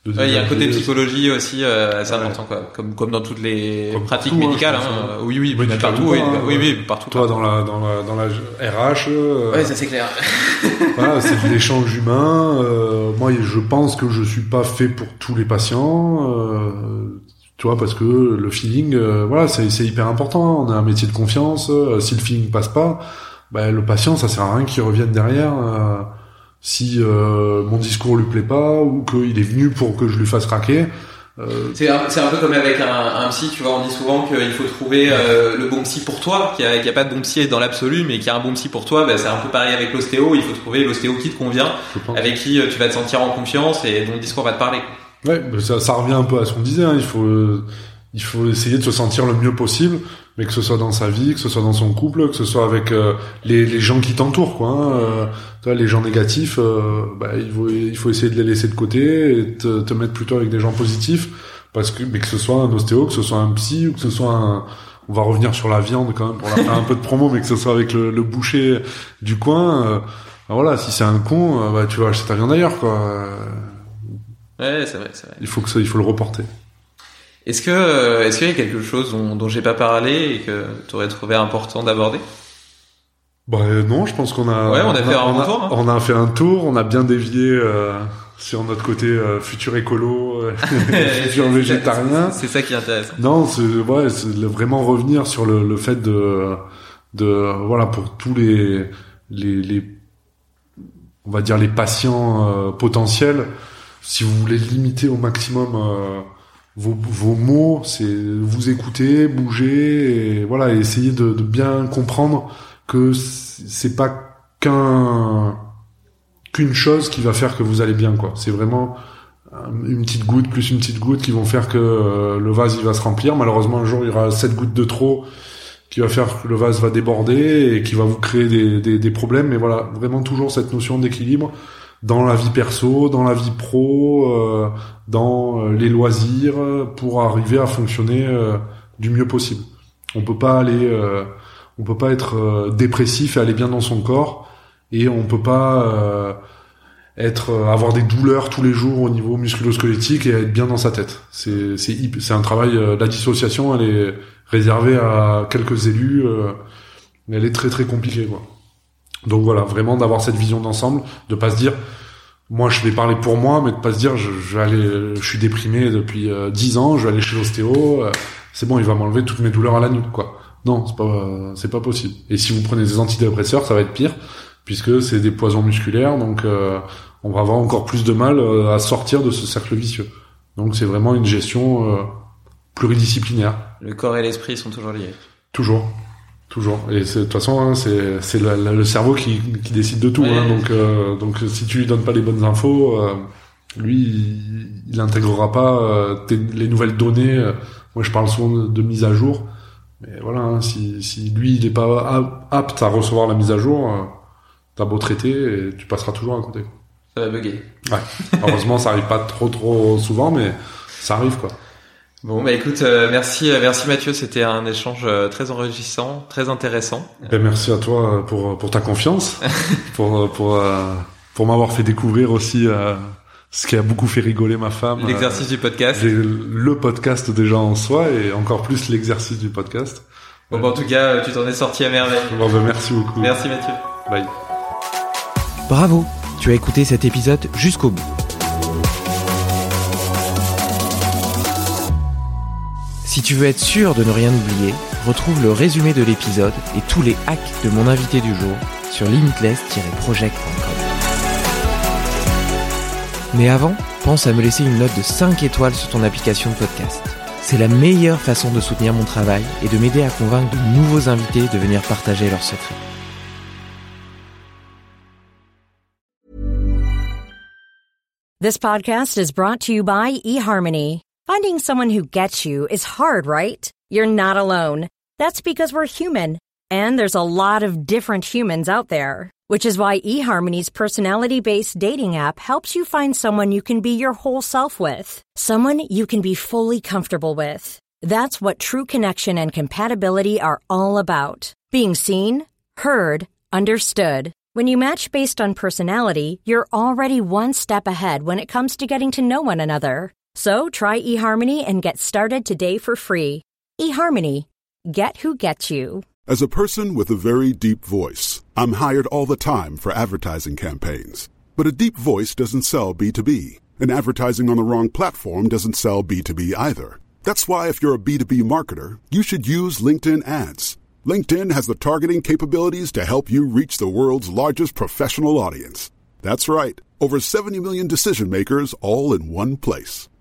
il y a un côté psychologie aussi euh, assez important quoi. Comme comme dans toutes les pratiques hein, médicales hein, hein. oui oui oui partout oui, oui, oui partout toi dans la dans la dans la RH euh, ouais ça c'est clair. voilà c'est de l'échange humain euh, moi je pense que je suis pas fait pour tous les patients euh, tu vois parce que le feeling euh, voilà c'est c'est hyper important on a un métier de confiance euh, si le feeling passe pas ben le patient ça sert à rien qu'il revienne derrière si euh, mon discours lui plaît pas ou qu'il est venu pour que je lui fasse craquer. Euh... C'est un, un, peu comme avec un, un, psy, tu vois, on dit souvent qu'il faut trouver euh, le bon psy pour toi, qu'il n'y a, a, pas de bon psy dans l'absolu, mais qu'il y a un bon psy pour toi, bah, c'est un peu pareil avec l'ostéo, il faut trouver l'ostéo qui te convient, avec qui euh, tu vas te sentir en confiance et dont le discours va te parler. Ouais, ça, ça revient un peu à ce qu'on disait, hein. il faut il faut essayer de se sentir le mieux possible, mais que ce soit dans sa vie, que ce soit dans son couple, que ce soit avec euh, les, les, gens qui t'entourent, quoi. Hein. Euh, les gens négatifs, euh, bah, il faut il faut essayer de les laisser de côté et te, te, mettre plutôt avec des gens positifs, parce que mais que ce soit un ostéo, que ce soit un psy ou que ce soit un on va revenir sur la viande quand même pour faire un peu de promo, mais que ce soit avec le, le boucher du coin. Bah, voilà, si c'est un con, bah tu vas acheter ta viande ailleurs, quoi. Ouais, c'est vrai, c'est vrai. Il faut que ça, il faut le reporter. Est-ce que euh, est-ce qu'il y a quelque chose dont, dont j'ai pas parlé et que tu aurais trouvé important d'aborder? Bah non, je pense qu'on a. Ouais, on a fait un on tour. Hein. On a fait un tour, on a bien dévié euh, sur notre côté euh, futur écolo, euh, futur végétarien. C'est ça qui est intéressant. Non, c'est ouais, c'est vraiment revenir sur le, le fait de de voilà pour tous les les, les on va dire les patients potentiels, si vous voulez limiter au maximum vos, vos mots, c'est vous écouter, bouger, et voilà, et essayer de, de bien comprendre que c'est pas qu'un qu'une chose qui va faire que vous allez bien, quoi. C'est vraiment une petite goutte plus une petite goutte qui vont faire que euh, le vase il va se remplir. Malheureusement, un jour, il y aura sept gouttes de trop qui va faire que le vase va déborder et qui va vous créer des, des, des problèmes. Mais voilà, vraiment toujours cette notion d'équilibre dans la vie perso, dans la vie pro, euh, dans euh, les loisirs, pour arriver à fonctionner euh, du mieux possible. On peut pas aller, on peut pas être dépressif et aller bien dans son corps, et on peut pas être avoir des douleurs tous les jours au niveau musculo-squelettique et être bien dans sa tête. C'est c'est c'est un travail. la dissociation, elle est réservée à quelques élus. elle est très très compliquée quoi. Donc voilà, vraiment d'avoir cette vision d'ensemble, de pas se dire moi je vais parler pour moi, mais de pas se dire je, vais aller, je suis déprimé depuis euh, dix ans, je vais aller chez l'ostéo, euh, c'est bon, il va m'enlever toutes mes douleurs à la nuque, quoi. Non, c'est pas, c'est pas possible. Et si vous prenez des antidépresseurs, ça va être pire, puisque c'est des poisons musculaires, donc euh, on va avoir encore plus de mal à sortir de ce cercle vicieux. Donc c'est vraiment une gestion pluridisciplinaire. Le corps et l'esprit sont toujours liés. Toujours. Toujours. Et de toute façon, hein, c'est c'est le cerveau qui, qui décide de tout. Hein, donc euh, donc si tu lui donnes pas les bonnes infos, euh, lui il, il intégrera pas euh, les nouvelles données. moi, je parle souvent de, mise à jour. Mais voilà, hein, si si lui il est pas apte à recevoir la mise à jour, t'as beau traiter, et tu passeras toujours à côté. Ça va bugger. Ouais. Heureusement, ça arrive pas trop trop souvent, mais ça arrive quoi. Bon bah écoute, euh, merci euh, merci Mathieu, c'était un échange euh, très enrichissant, très intéressant. Ben, merci à toi pour pour ta confiance, pour pour pour m'avoir fait découvrir aussi ce qui a beaucoup fait rigoler ma femme. L'exercice du podcast. Le podcast déjà en soi et encore plus l'exercice du podcast. Bon, bah, en tout cas, tu t'en es sorti à merveille. Bon, bah, merci beaucoup. Merci Mathieu. Bye. Bravo, tu as écouté cet épisode jusqu'au bout. Si tu veux être sûr de ne rien oublier, retrouve le résumé de l'épisode et tous les hacks de mon invité du jour sur limitless-project.com. Mais avant, pense à me laisser une note de 5 étoiles sur ton application de podcast. C'est la meilleure façon de soutenir mon travail et de m'aider à convaincre de nouveaux invités de venir partager leurs secrets. This podcast is brought to you by eHarmony. Finding someone who gets you is hard, right? You're not alone. That's because we're human. And there's a lot of different humans out there. Which is why eHarmony's personality based dating app helps you find someone you can be your whole self with. Someone you can be fully comfortable with. That's what true connection and compatibility are all about. Being seen, heard, understood. When you match based on personality, you're already one step ahead when it comes to getting to know one another. So try eHarmony and get started today for free. eHarmony. Get who gets you. As a person with a very deep voice, I'm hired all the time for advertising campaigns. But a deep voice doesn't sell B2B, and advertising on the wrong platform doesn't sell B2B either. That's why if you're a B2B marketer, you should use LinkedIn ads. LinkedIn has the targeting capabilities to help you reach the world's largest professional audience. That's right, over 70 million decision makers all in one place.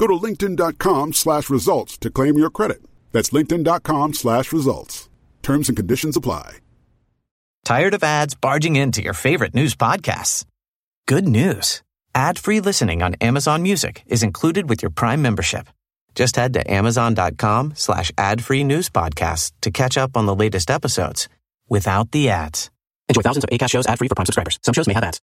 Go to linkedin.com slash results to claim your credit. That's linkedin.com slash results. Terms and conditions apply. Tired of ads barging into your favorite news podcasts? Good news. Ad-free listening on Amazon Music is included with your Prime membership. Just head to amazon.com slash ad-free news podcasts to catch up on the latest episodes without the ads. Enjoy thousands of ACAST shows ad-free for Prime subscribers. Some shows may have ads.